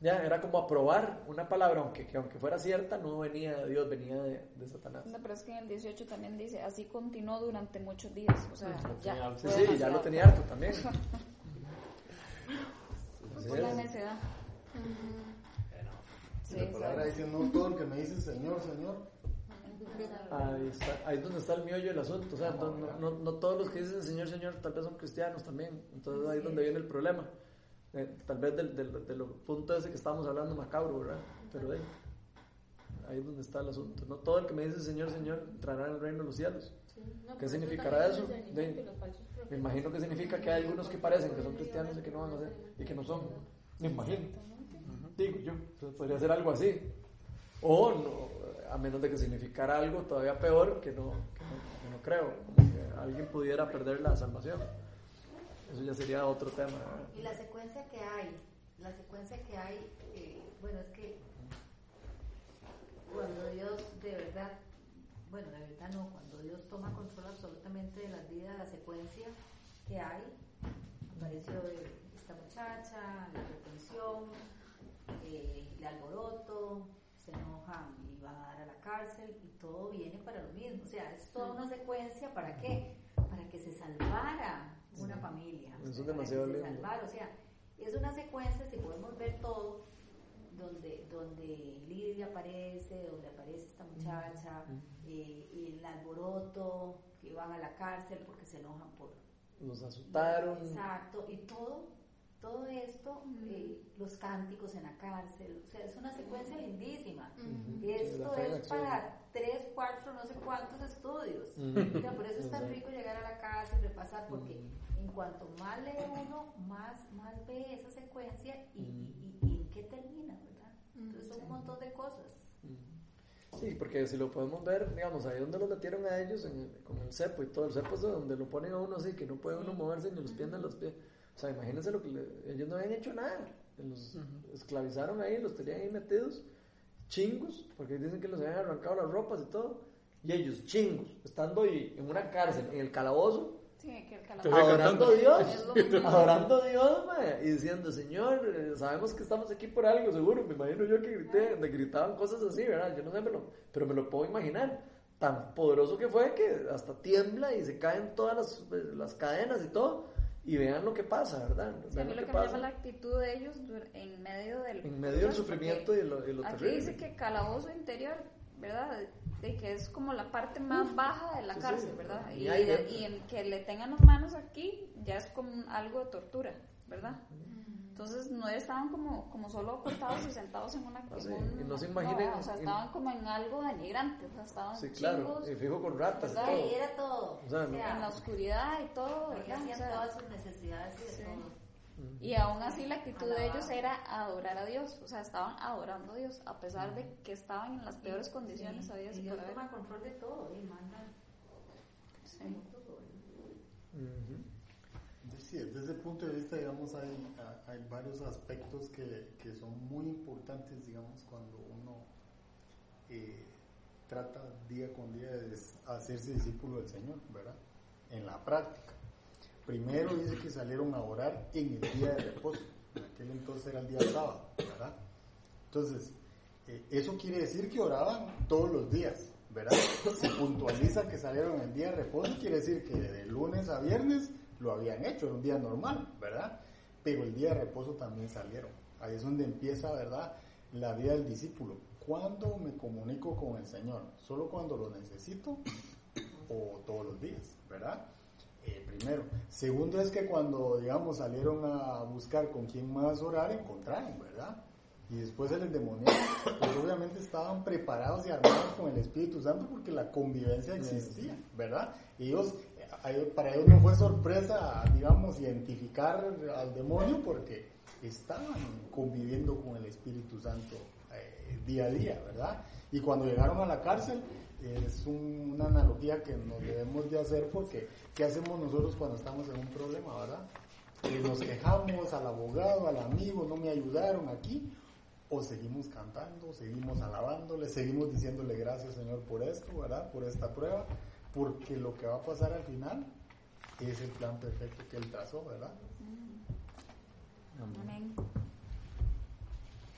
A: Ya, era como aprobar una palabra, aunque, que aunque fuera cierta, no venía de Dios, venía de, de Satanás.
G: No, pero es que en el 18 también dice, así continuó durante muchos días. O sea, ya.
A: Sí, sí, ya lo tenía harto también.
G: Por la necedad. Sí,
I: la palabra dice, no todo el que me dice Señor, Señor.
A: Ahí, está, ahí es donde está el miollo del asunto. O sea, no, no, no- no todos los que dicen Señor, Señor, tal vez son cristianos también. Entonces ahí es donde viene el problema. Eh, tal vez del, del, del punto ese que estábamos hablando macabro, ¿verdad? Pero ahí, ahí es donde está el asunto. No todo el que me dice Señor, Señor entrará en el reino de los cielos.
H: Sí, no,
A: ¿Qué significará eso? De- Me imagino que significa que hay algunos que parecen que son cristianos y que no van a ser, y que no son. Me imagino. Digo yo. Entonces podría ser algo así. O no, a menos de que significara algo todavía peor que no, que no, creo. Que alguien pudiera perder la salvación. Eso ya sería otro tema.
E: Y la secuencia que hay, la secuencia que hay, eh, bueno, es que cuando Dios de verdad, bueno, de verdad no, cuando Dios toma control absolutamente de las vidas, la secuencia que hay, apareció esta muchacha, la retención, alboroto, se enojan y van a dar a la cárcel y todo viene para lo mismo. O sea, es toda una secuencia para qué? Para que se salvara una familia.
A: Eso es
E: para que
A: demasiado
E: se salvara. O sea, es una secuencia, si podemos ver todo, donde, donde Lidia aparece, donde aparece esta muchacha, eh, y el alboroto, que van a la cárcel porque se enojan por,
A: Los asustaron.
E: Exacto, y todo, todo esto, eh, los cánticos en la cárcel, o sea, es una secuencia lindísima.
A: Sí,
E: Esto es
A: acción.
E: para tres, cuatro, no sé cuántos estudios. Sea, por eso es tan rico llegar a la casa y repasar, porque en cuanto más lee uno, más, más ve esa secuencia y, y- y- y en qué termina, ¿verdad? Entonces son un montón de cosas.
A: Sí, porque si lo podemos ver, digamos, ahí donde lo metieron a ellos en con el cepo y todo, el cepo es de donde lo ponen a uno así, que no puede uno moverse ni los pies ni los pies. O sea, imagínense lo que le- ellos no habían hecho nada. Los esclavizaron ahí, los tenían ahí metidos, chingos, porque dicen que los habían arrancado las ropas y todo. Y ellos, chingos, estando ahí en una cárcel, en el calabozo,
G: Sí, que el
A: adorando a. Dios, adorando a Dios, mae, y diciendo, Señor, eh, sabemos que estamos aquí por algo, seguro, me imagino yo que grité, me gritaban cosas así, ¿verdad? Yo no sé, me lo- pero me lo puedo imaginar. Tan poderoso que fue que hasta tiembla y se caen todas las, eh, las cadenas y todo, y vean lo que pasa, ¿verdad?
G: Sí, a mí
A: lo
G: lo
A: que
G: que me llama la actitud de ellos en medio del
A: en medio del sufrimiento y lo, y lo
G: Aquí
A: terrible.
G: dice que calabozo interior, ¿verdad? De que es como la parte más baja de la
A: Sí, sí.
G: cárcel, ¿verdad?
A: Y
G: en que le tengan las manos aquí ya es como algo de tortura, ¿verdad? Entonces no estaban como, como solo acostados y sentados en una
A: Ah, sí,
G: en
A: no se imaginen-
G: o sea, estaban como en algo denigrante, o sea, estaban
A: Sí, claro,
G: chingos,
A: y fijo con ratas y todo.
E: Sí, era todo.
A: O sea, no-
G: en la oscuridad y todo, ¿verdad? O
E: hacían
G: sea,
E: todas sus necesidades y de
G: sí.
E: todo.
G: Y aún así la actitud de ellos era adorar a Dios, o sea, estaban adorando a Dios, a pesar de que estaban en las peores condiciones,
E: Sí,
G: había
E: y Dios toma control de todo y manda como todo.
A: Ujú.
I: Desde ese punto de vista, digamos, hay, varios aspectos que, son muy importantes, digamos, cuando uno eh, trata día con día de hacerse discípulo del Señor, ¿verdad? En la práctica. Primero dice que salieron a orar en el día de reposo. En aquel entonces era el día sábado, ¿verdad? Entonces, eh, eso quiere decir que oraban todos los días, ¿verdad? Se puntualiza que salieron el día de reposo, quiere decir que de lunes a viernes lo habían hecho, era un día normal, ¿verdad? Pero el día de reposo también salieron. Ahí es donde empieza, ¿verdad? La vida del discípulo. ¿Cuándo me comunico con el Señor? ¿Solo cuando lo necesito o todos los días, ¿verdad? Eh, primero. Segundo es que cuando, digamos, salieron a buscar con quién más orar, encontraron, ¿verdad? Y después el endemoniado, pues obviamente estaban preparados y armados con el Espíritu Santo porque la convivencia existía, ¿verdad? Ellos, para ellos no fue sorpresa, digamos, identificar al demonio porque estaban conviviendo con el Espíritu Santo eh, día a día, ¿verdad? Y cuando llegaron a la cárcel, es un- una analogía que nos debemos de hacer porque ¿qué hacemos nosotros cuando estamos en un problema, verdad? Eh, nos quejamos al abogado, al amigo, no me ayudaron aquí, o seguimos cantando, seguimos alabándole, seguimos diciéndole gracias Señor por esto, ¿verdad? Por esta prueba, porque lo que va a pasar al final es el plan perfecto que Él trazó, ¿verdad?
G: Amén.